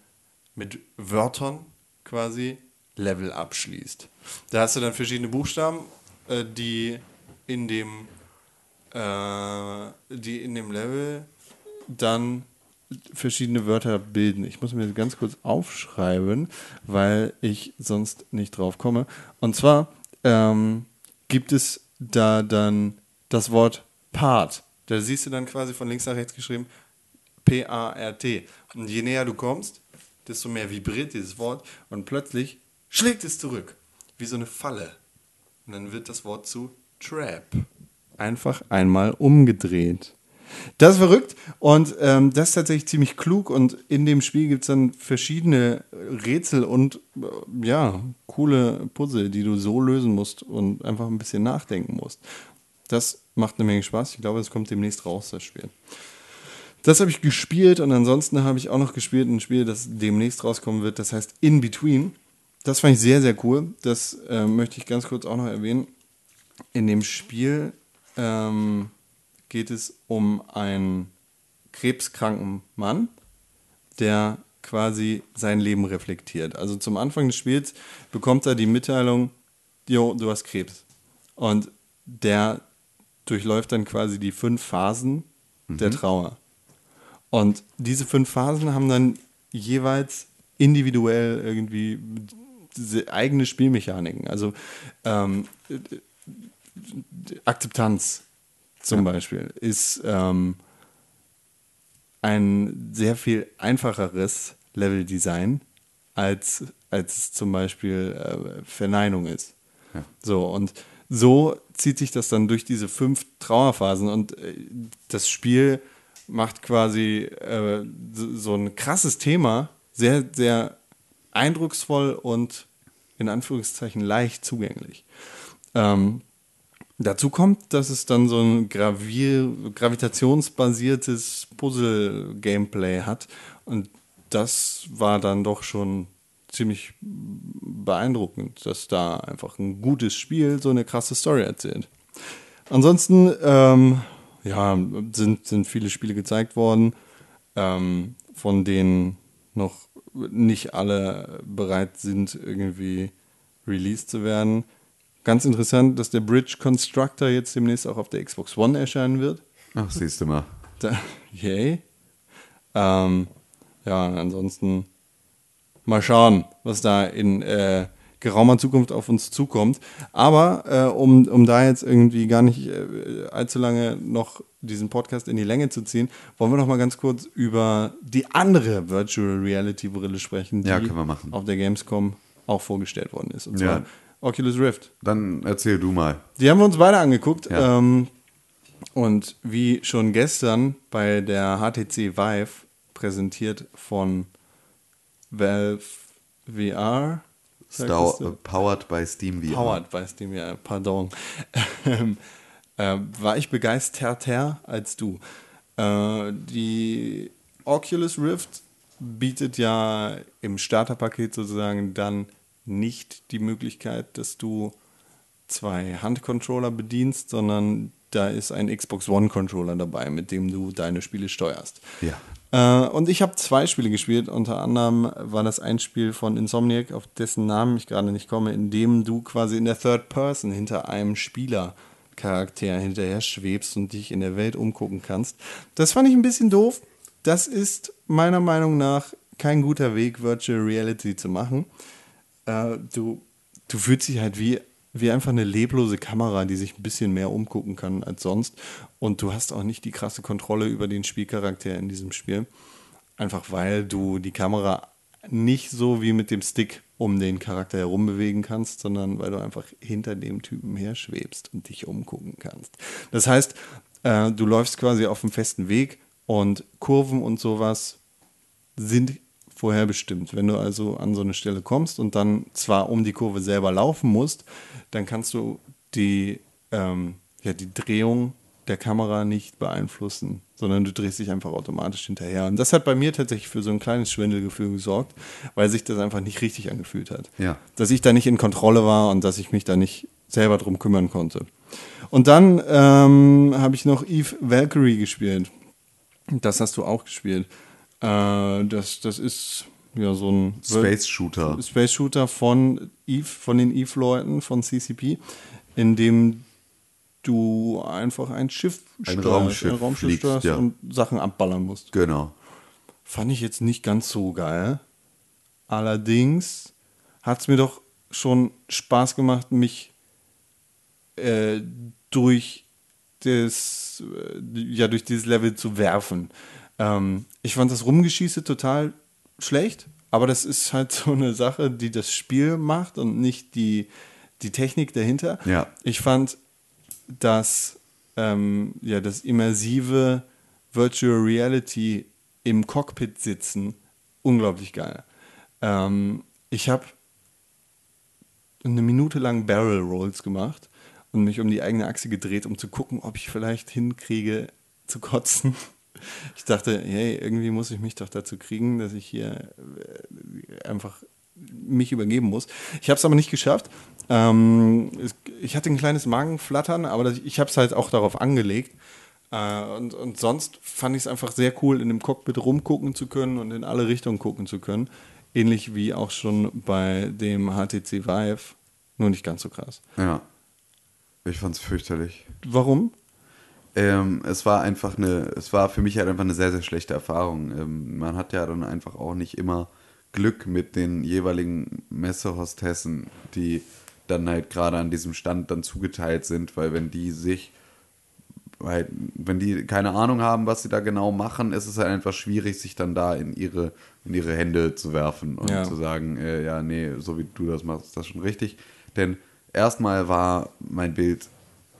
mit Wörtern quasi Level abschließt. Da hast du dann verschiedene Buchstaben, äh, die in dem äh, die in dem Level dann verschiedene Wörter bilden. Ich muss mir das ganz kurz aufschreiben, weil ich sonst nicht drauf komme. Und zwar ähm, gibt es da dann das Wort Part. Da siehst du dann quasi von links nach rechts geschrieben P-A-R-T. Und je näher du kommst, desto mehr vibriert dieses Wort und plötzlich schlägt es zurück, wie so eine Falle. Und dann wird das Wort zu Trap. Einfach einmal umgedreht. Das ist verrückt und ähm, das ist tatsächlich ziemlich klug und in dem Spiel gibt es dann verschiedene Rätsel und äh, ja, coole Puzzle, die du so lösen musst und einfach ein bisschen nachdenken musst. Das macht eine Menge Spaß. Ich glaube, es kommt demnächst raus, das Spiel. Das habe ich gespielt und ansonsten habe ich auch noch gespielt ein Spiel, das demnächst rauskommen wird, das heißt In Between. Das fand ich sehr, sehr cool. Das äh, möchte ich ganz kurz auch noch erwähnen. In dem Spiel ähm, geht es um einen krebskranken Mann, der quasi sein Leben reflektiert. Also zum Anfang des Spiels bekommt er die Mitteilung, jo, du hast Krebs. Und der durchläuft dann quasi die fünf Phasen der Trauer. Und diese fünf Phasen haben dann jeweils individuell irgendwie eigene Spielmechaniken. Also ähm, Akzeptanz zum Beispiel ist ähm, ein sehr viel einfacheres Leveldesign als, als zum Beispiel äh, Verneinung ist. So, und so zieht sich das dann durch diese fünf Trauerphasen und äh, das Spiel macht quasi äh, so, so ein krasses Thema sehr, sehr eindrucksvoll und in Anführungszeichen leicht zugänglich. Ähm, dazu kommt, dass es dann so ein Gravier gravitationsbasiertes Puzzle-Gameplay hat und das war dann doch schon ziemlich beeindruckend, dass da einfach ein gutes Spiel so eine krasse Story erzählt. Ansonsten, ähm, ja, sind, sind viele Spiele gezeigt worden, ähm, von denen noch nicht alle bereit sind, irgendwie released zu werden. Ganz interessant, dass der Bridge Constructor jetzt demnächst auch auf der Xbox One erscheinen wird. Ach, siehst du mal. Da, yay. Ähm, ja, ansonsten mal schauen, was da in äh, geraumer Zukunft auf uns zukommt. Aber äh, um, um da jetzt irgendwie gar nicht äh, allzu lange noch diesen Podcast in die Länge zu ziehen, wollen wir noch mal ganz kurz über die andere Virtual Reality Brille sprechen, die Ja, auf der Gamescom auch vorgestellt worden ist. Und Ja. zwar Oculus Rift. Dann erzähl du mal. Die haben wir uns beide angeguckt. Ja. Ähm, und wie schon gestern bei der HTC Vive präsentiert von Valve VR. Sagtest du? Stau, powered by Steam VR. Powered by Steam, ja, pardon. Ähm, äh, war ich begeisterter als du. Äh, die Oculus Rift bietet ja im Starterpaket sozusagen dann nicht die Möglichkeit, dass du zwei Handcontroller bedienst, sondern da ist ein Xbox One Controller dabei, mit dem du deine Spiele steuerst. Ja. Äh, und ich habe zwei Spiele gespielt. Unter anderem war das ein Spiel von Insomniac, auf dessen Namen ich gerade nicht komme, in dem du quasi in der Third Person hinter einem Spielercharakter hinterher schwebst und dich in der Welt umgucken kannst. Das fand ich ein bisschen doof. Das ist meiner Meinung nach kein guter Weg, Virtual Reality zu machen. Äh, du, du fühlst dich halt wie, wie einfach eine leblose Kamera, die sich ein bisschen mehr umgucken kann als sonst. Und du hast auch nicht die krasse Kontrolle über den Spielcharakter in diesem Spiel. Einfach weil du die Kamera nicht so wie mit dem Stick um den Charakter herum bewegen kannst, sondern weil du einfach hinter dem Typen her schwebst und dich umgucken kannst. Das heißt, äh, du läufst quasi auf einem festen Weg und Kurven und sowas sind vorherbestimmt. Wenn du also an so eine Stelle kommst und dann zwar um die Kurve selber laufen musst, dann kannst du die, ähm, ja, die Drehung der Kamera nicht beeinflussen, sondern du drehst dich einfach automatisch hinterher. Und das hat bei mir tatsächlich für so ein kleines Schwindelgefühl gesorgt, weil sich das einfach nicht richtig angefühlt hat. Ja. Dass ich da nicht in Kontrolle war und dass ich mich da nicht selber drum kümmern konnte. Und dann ähm, habe ich noch Eve Valkyrie gespielt. Das hast du auch gespielt. Äh, das, das ist ja so ein Space Shooter. Space Shooter von Eve, von den Eve-Leuten von CCP, in dem du einfach ein Schiff Ein steuerst, Raumschiff ein Raumschiff fliegst, steuerst ja. und Sachen abballern musst. Genau. Fand ich jetzt nicht ganz so geil. Allerdings hat es mir doch schon Spaß gemacht, mich äh, durch das, äh, ja, durch dieses Level zu werfen. Ähm, ich fand das Rumgeschieße total schlecht, aber das ist halt so eine Sache, die das Spiel macht und nicht die, die Technik dahinter. Ja. Ich fand dass ähm, ja, das immersive Virtual Reality im Cockpit sitzen unglaublich geil. Ähm, ich habe eine Minute lang Barrel Rolls gemacht und mich um die eigene Achse gedreht, um zu gucken, ob ich vielleicht hinkriege zu kotzen. Ich dachte, hey, irgendwie muss ich mich doch dazu kriegen, dass ich hier äh, einfach mich übergeben muss. Ich habe es aber nicht geschafft. Ähm, es, ich hatte ein kleines Magenflattern, aber ich habe es halt auch darauf angelegt. Äh, und, und sonst fand ich es einfach sehr cool, in dem Cockpit rumgucken zu können und in alle Richtungen gucken zu können. Ähnlich wie auch schon bei dem HTC Vive, nur nicht ganz so krass. Ja. Ich fand's fürchterlich. Warum? Ähm, es war einfach eine, es war für mich halt einfach eine sehr, sehr schlechte Erfahrung. Ähm, man hat ja dann einfach auch nicht immer Glück mit den jeweiligen Messehostessen, die dann halt gerade an diesem Stand dann zugeteilt sind, weil wenn die sich halt, wenn die keine Ahnung haben, was sie da genau machen, ist es halt einfach schwierig, sich dann da in ihre, in ihre Hände zu werfen und Ja. zu sagen, äh, ja, nee, so wie du das machst, ist das schon richtig. Denn erstmal war mein Bild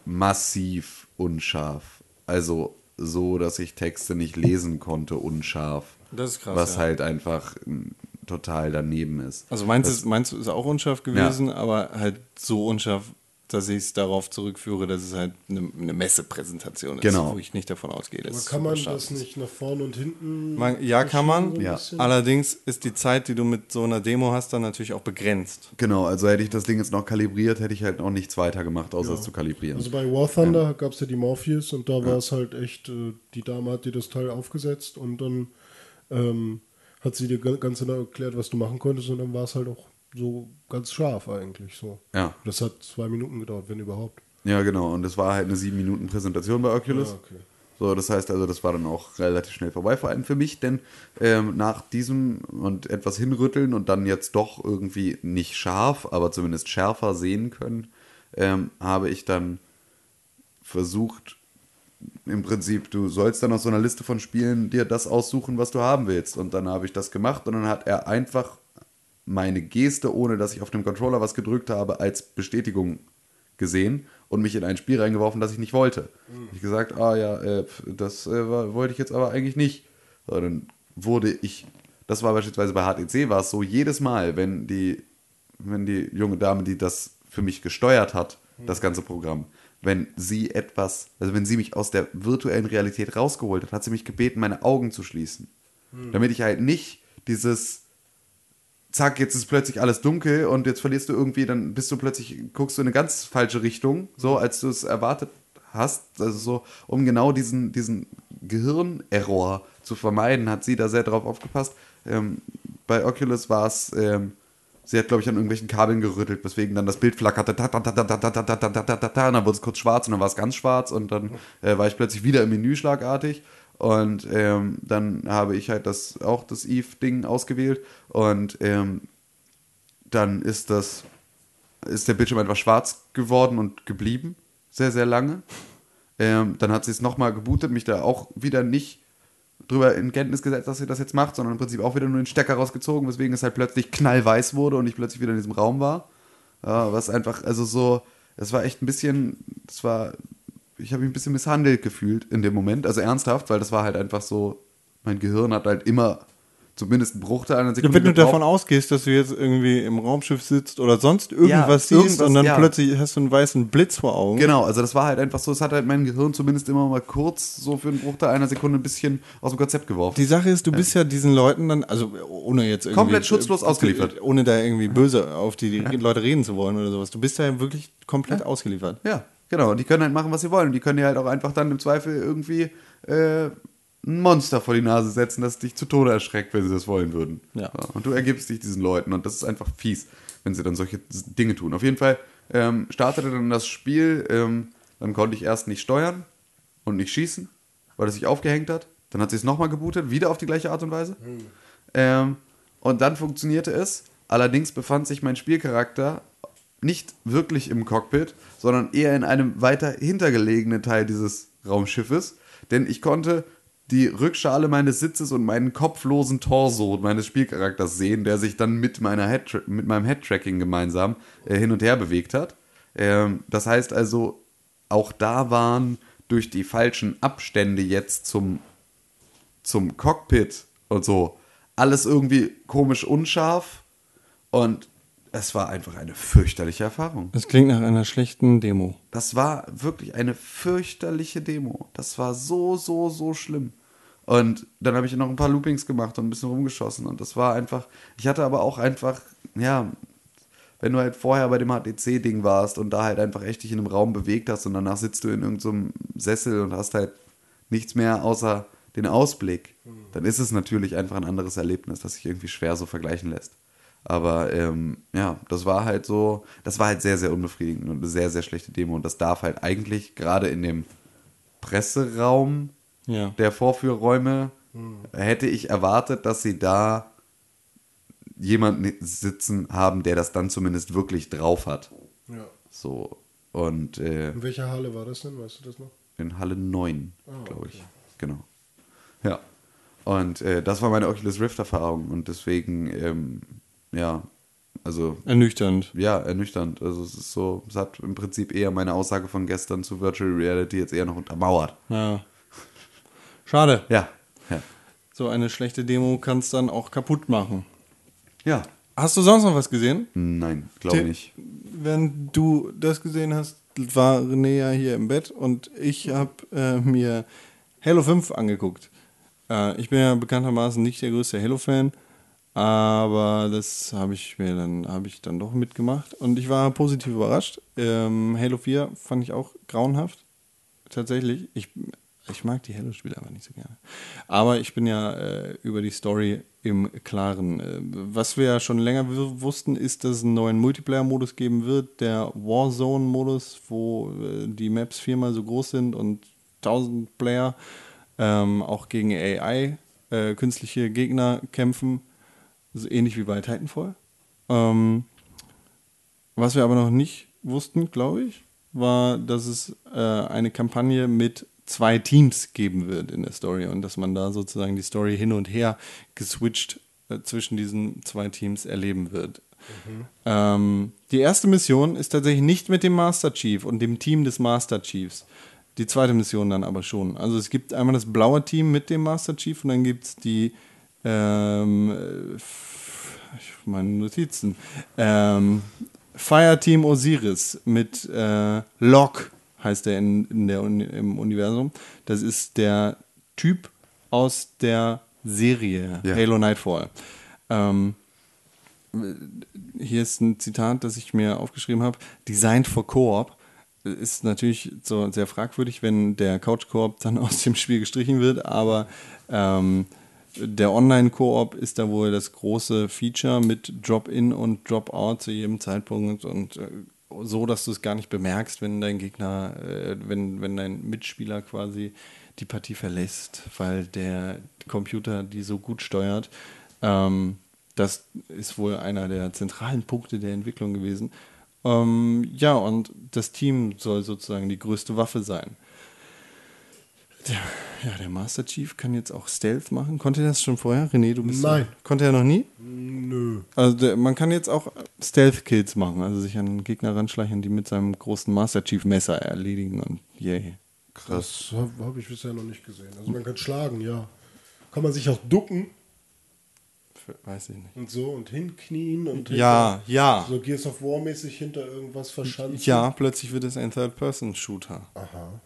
massiv unscharf. Also so, dass ich Texte nicht lesen konnte, unscharf. Das ist krass, Was ja. halt einfach mm, total daneben ist. Also meins, ist, meins ist auch unscharf gewesen, aber halt so unscharf, dass ich es darauf zurückführe, dass es halt eine, eine Messepräsentation ist, Genau. wo ich nicht davon ausgehe. dass Aber es kann man das nicht nach vorne und hinten? Man, ja, kann man. Ja. Allerdings ist die Zeit, die du mit so einer Demo hast, dann natürlich auch begrenzt. Genau, also hätte ich das Ding jetzt noch kalibriert, hätte ich halt auch nichts weiter gemacht, außer Ja. es zu kalibrieren. Also bei War Thunder gab es ja die Morpheus und da war es halt echt, äh, die Dame hat dir das Teil aufgesetzt und dann ähm, hat sie dir ga- ganz genau erklärt, was du machen konntest und dann war es halt auch so ganz scharf eigentlich so. Ja. Das hat zwei Minuten gedauert, wenn überhaupt. Ja, genau. Und es war halt eine sieben Minuten Präsentation bei Oculus. Ja, okay. So, das heißt also, das war dann auch relativ schnell vorbei, vor allem für mich, denn ähm, nach diesem und etwas hinrütteln und dann jetzt doch irgendwie nicht scharf, aber zumindest schärfer sehen können, ähm, habe ich dann versucht, im Prinzip, du sollst dann aus so einer Liste von Spielen dir das aussuchen, was du haben willst. Und dann habe ich das gemacht und dann hat er einfach meine Geste, ohne dass ich auf dem Controller was gedrückt habe, als Bestätigung gesehen und mich in ein Spiel reingeworfen, das ich nicht wollte. Ich gesagt, ah ja, äh, das äh, wollte ich jetzt aber eigentlich nicht. So, dann wurde ich, das war beispielsweise bei HTC, war es so, jedes Mal, wenn die, wenn die junge Dame, die das für mich gesteuert hat, das ganze Programm, wenn sie etwas, also wenn sie mich aus der virtuellen Realität rausgeholt hat, hat sie mich gebeten, meine Augen zu schließen. Damit ich halt nicht dieses zack, jetzt ist plötzlich alles dunkel und jetzt verlierst du irgendwie, dann bist du plötzlich, guckst du in eine ganz falsche Richtung, so als du es erwartet hast. Also so, um genau diesen, diesen Gehirnerror zu vermeiden, hat sie da sehr drauf aufgepasst. Ähm, bei Oculus war es, ähm, sie hat, glaube ich, an irgendwelchen Kabeln gerüttelt, weswegen dann das Bild flackerte. Und dann wurde es kurz schwarz und dann war es ganz schwarz und dann äh, war ich plötzlich wieder im Menü schlagartig. Und ähm, dann habe ich halt das auch das Eve-Ding ausgewählt und ähm, dann ist das ist der Bildschirm einfach schwarz geworden und geblieben sehr sehr lange. Ähm, dann hat sie es nochmal gebootet, mich da auch wieder nicht drüber in Kenntnis gesetzt, dass sie das jetzt macht, sondern im Prinzip auch wieder nur den Stecker rausgezogen, weswegen es halt plötzlich knallweiß wurde und ich plötzlich wieder in diesem Raum war. Ja, was einfach, also so, es war echt ein bisschen, das war, ich habe mich ein bisschen misshandelt gefühlt in dem Moment, also ernsthaft, weil das war halt einfach so, mein Gehirn hat halt immer zumindest einen Bruchteil einer Ja, Sekunde wenn du gebraucht. davon ausgehst, dass du jetzt irgendwie im Raumschiff sitzt oder sonst irgendwas Ja, siehst und dann ja. plötzlich hast du einen weißen Blitz vor Augen. Genau, also das war halt einfach so, es hat halt mein Gehirn zumindest immer mal kurz so für einen Bruchteil einer Sekunde ein bisschen aus dem Konzept geworfen. Die Sache ist, du bist ja diesen Leuten dann, also ohne jetzt irgendwie. Komplett schutzlos äh, ausgeliefert. Ohne da irgendwie böse auf die [laughs] Leute reden zu wollen oder sowas. Du bist ja wirklich komplett ausgeliefert. Ja, genau. Und die können halt machen, was sie wollen. Und die können dir halt auch einfach dann im Zweifel irgendwie äh, ein Monster vor die Nase setzen, das dich zu Tode erschreckt, wenn sie das wollen würden. Ja. Und du ergibst dich diesen Leuten. Und das ist einfach fies, wenn sie dann solche Dinge tun. Auf jeden Fall ähm, startete dann das Spiel. Ähm, dann konnte ich erst nicht steuern und nicht schießen, weil es sich aufgehängt hat. Dann hat sie es nochmal gebootet, wieder auf die gleiche Art und Weise. Ähm, und dann funktionierte es. Allerdings befand sich mein Spielcharakter nicht wirklich im Cockpit, sondern eher in einem weiter hintergelegenen Teil dieses Raumschiffes. Denn ich konnte die Rückschale meines Sitzes und meinen kopflosen Torso meines Spielcharakters sehen, der sich dann mit, meiner Head mit meinem Head-Tracking gemeinsam äh, hin und her bewegt hat. Ähm, das heißt also, auch da waren durch die falschen Abstände jetzt zum zum Cockpit und so. Alles irgendwie komisch unscharf. Und es war einfach eine fürchterliche Erfahrung. Das klingt nach einer schlechten Demo. Das war wirklich eine fürchterliche Demo. Das war so, so, so schlimm. Und dann habe ich noch ein paar Loopings gemacht und ein bisschen rumgeschossen. Und das war einfach. Ich hatte aber auch einfach, ja, wenn du halt vorher bei dem HTC-Ding warst und da halt einfach echt dich in einem Raum bewegt hast und danach sitzt du in irgendeinem Sessel und hast halt nichts mehr außer den Ausblick, dann ist es natürlich einfach ein anderes Erlebnis, das sich irgendwie schwer so vergleichen lässt. Aber ähm, ja, das war halt so, das war halt sehr, sehr unbefriedigend und eine sehr, sehr schlechte Demo. Und das darf halt eigentlich gerade in dem Presseraum Ja. der Vorführräume hätte ich erwartet, dass sie da jemanden sitzen haben, der das dann zumindest wirklich drauf hat. Ja. So. Und äh, In welcher Halle war das denn? Weißt du das noch? in Halle 9, Ah, glaube ich. okay. Genau. Ja. Und äh, das war meine Oculus Rift-Erfahrung. Und deswegen, ähm, ja, also Ernüchternd. ja, ernüchternd. Also es ist so, es hat im Prinzip eher meine Aussage von gestern zu Virtual Reality jetzt eher noch untermauert. Ja. Schade. Ja. Ja. So eine schlechte Demo kann es dann auch kaputt machen. Ja. Hast du sonst noch was gesehen? Nein, glaube nicht. Während du das gesehen hast, war René ja hier im Bett und ich habe äh, mir Halo 5 angeguckt. Äh, ich bin ja bekanntermaßen nicht der größte Halo-Fan, aber das habe ich mir dann, habe ich dann doch mitgemacht und ich war positiv überrascht. Ähm, Halo 4 fand ich auch grauenhaft. Tatsächlich. Ich, ich mag die Halo-Spiele aber nicht so gerne. Aber ich bin ja äh, über die Story im Klaren. Äh, was wir ja schon länger wussten, ist, dass es einen neuen Multiplayer-Modus geben wird, der Warzone-Modus, wo äh, die Maps viermal so groß sind und 1000 Player ähm, auch gegen AI, äh, künstliche Gegner kämpfen. So ähnlich wie bei Titanfall. Ähm, was wir aber noch nicht wussten, glaube ich, war, dass es äh, eine Kampagne mit zwei Teams geben wird in der Story und dass man da sozusagen die Story hin und her geswitcht äh, zwischen diesen zwei Teams erleben wird. Ähm, die erste Mission ist tatsächlich nicht mit dem Master Chief und dem Team des Master Chiefs. Die zweite Mission dann aber schon. Also es gibt einmal das blaue Team mit dem Master Chief und dann gibt es die ähm, äh, meine Notizen. Ähm, Fireteam Osiris mit äh, Locke heißt er in, in der, Uni- im Universum. Das ist der Typ aus der Serie Ja. Halo Nightfall. Ähm, hier ist ein Zitat, das ich mir aufgeschrieben habe. Designed for Co-op ist natürlich so sehr fragwürdig, wenn der Couch-Koop dann [laughs] aus dem Spiel gestrichen wird, aber ähm, der Online-Koop ist da wohl das große Feature mit Drop-In und Drop-Out zu jedem Zeitpunkt und äh, so, dass du es gar nicht bemerkst, wenn dein Gegner, äh, wenn, wenn dein Mitspieler quasi die Partie verlässt, weil der Computer die so gut steuert. Ähm, das ist wohl einer der zentralen Punkte der Entwicklung gewesen. Ähm, ja, und das Team soll sozusagen die größte Waffe sein. Der, ja, der Master Chief kann jetzt auch Stealth machen. Konnte er das schon vorher? René, du bist. Nein. Konnte er noch nie? Nö. Also der, man kann jetzt auch Stealth-Kills machen, also sich an Gegner ranschleichen, die mit seinem großen Master Chief Messer erledigen und yay. Krass. Das habe hab ich bisher noch nicht gesehen. Also man kann schlagen, ja. Kann man sich auch ducken Weiß ich nicht. und so und hinknien und Ja, ja. so Gears of War mäßig hinter irgendwas verschanzt. Ja, plötzlich wird es ein Third-Person-Shooter. Aha.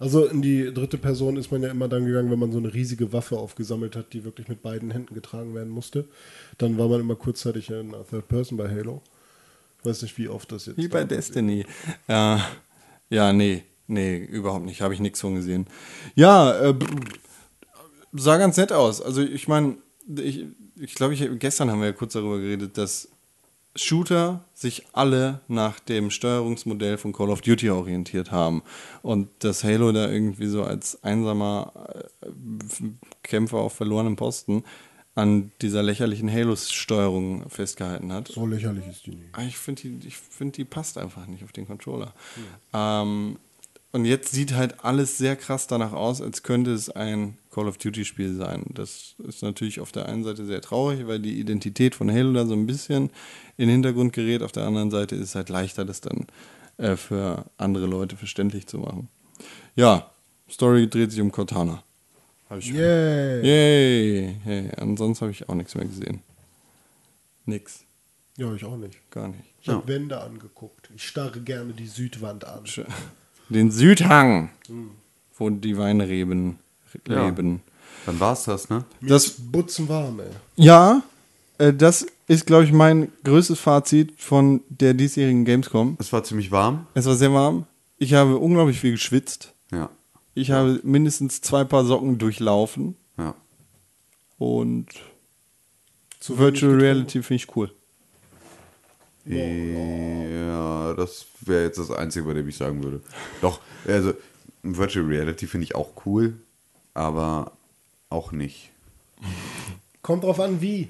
Also in die dritte Person ist man ja immer dann gegangen, wenn man so eine riesige Waffe aufgesammelt hat, die wirklich mit beiden Händen getragen werden musste. Dann war man immer kurzzeitig in der Third Person bei Halo. Ich weiß nicht, wie oft das jetzt Wie bei. Destiny. Ja, ja, nee, nee, überhaupt nicht. Habe ich nichts von gesehen. Ja, äh, sah ganz nett aus. Also ich meine, ich, ich glaube, ich, gestern haben wir ja kurz darüber geredet, dass Shooter sich alle nach dem Steuerungsmodell von Call of Duty orientiert haben. Und dass Halo da irgendwie so als einsamer äh, Kämpfer auf verlorenem Posten an dieser lächerlichen Halo-Steuerung festgehalten hat. So lächerlich ist die nicht. Ah, Ich finde, die, ich find, die passt einfach nicht auf den Controller. Ähm, und jetzt sieht halt alles sehr krass danach aus, als könnte es ein Call of Duty-Spiel sein. Das ist natürlich auf der einen Seite sehr traurig, weil die Identität von Halo da so ein bisschen in den Hintergrund gerät. Auf der anderen Seite ist es halt leichter, das dann äh, für andere Leute verständlich zu machen. Ja, Story dreht sich um Cortana. Hab ich Yay! Yay! Hey, ansonsten habe ich auch nichts mehr gesehen. Nix. Ja, ich auch nicht. Gar nicht. Ich habe Wände angeguckt. Ich starre gerne die Südwand an. Den Südhang, wo die Weinreben Ja. leben. Dann war's das, ne? Das- ist butzenwarm, ey. Ja, äh, das ist, glaube ich, mein größtes Fazit von der diesjährigen Gamescom. Es war ziemlich warm. Es war sehr warm. Ich habe unglaublich viel geschwitzt. Ja. Ich habe mindestens zwei Paar Socken durchlaufen. Ja. Und Zu Virtual. Reality finde ich cool. Ja, das wäre jetzt das Einzige, bei dem ich sagen würde. Doch, also Virtual Reality finde ich auch cool, aber auch nicht. Kommt drauf an, wie.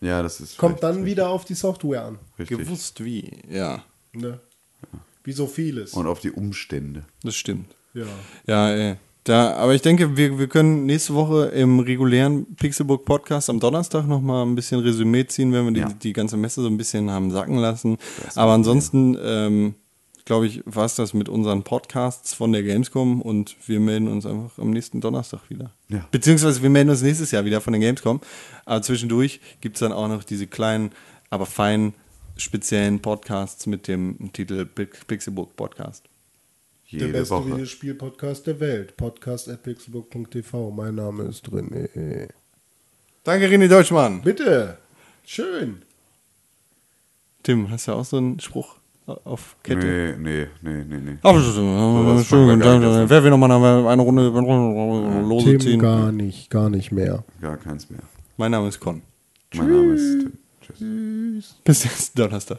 Ja, das ist. Kommt dann wieder auf die Software an. Richtig. Gewusst wie, ja. Ne? Wie so vieles. Und auf die Umstände. Das stimmt. ja. Ja, ey. Da, aber ich denke, wir, wir können nächste Woche im regulären Pixelbook Podcast am Donnerstag nochmal ein bisschen Resümee ziehen, wenn wir die, Ja. die ganze Messe so ein bisschen haben sacken lassen. Aber ansonsten, ähm, glaube ich, war es das mit unseren Podcasts von der Gamescom und wir melden uns einfach am nächsten Donnerstag wieder. Ja. Beziehungsweise wir melden uns nächstes Jahr wieder von der Gamescom. Aber zwischendurch gibt es dann auch noch diese kleinen, aber feinen, speziellen Podcasts mit dem Titel Pix- Pixelbook Podcast. Der Jede beste Woche. Videospiel-Podcast der Welt. Podcast at pixelbook.tv. Mein Name ist drin. Danke, René Deutschmann. Bitte. Schön. Tim, hast du auch so einen Spruch auf Kette? Nee, nee, nee, nee, nee. Aber so, schön, nicht. Wer will nochmal eine Runde lose Tim ziehen? gar nicht, gar nicht mehr. Gar keins mehr. Mein Name ist Con. Mein Name ist Tim. Tschüss. Bis nächsten Donnerstag.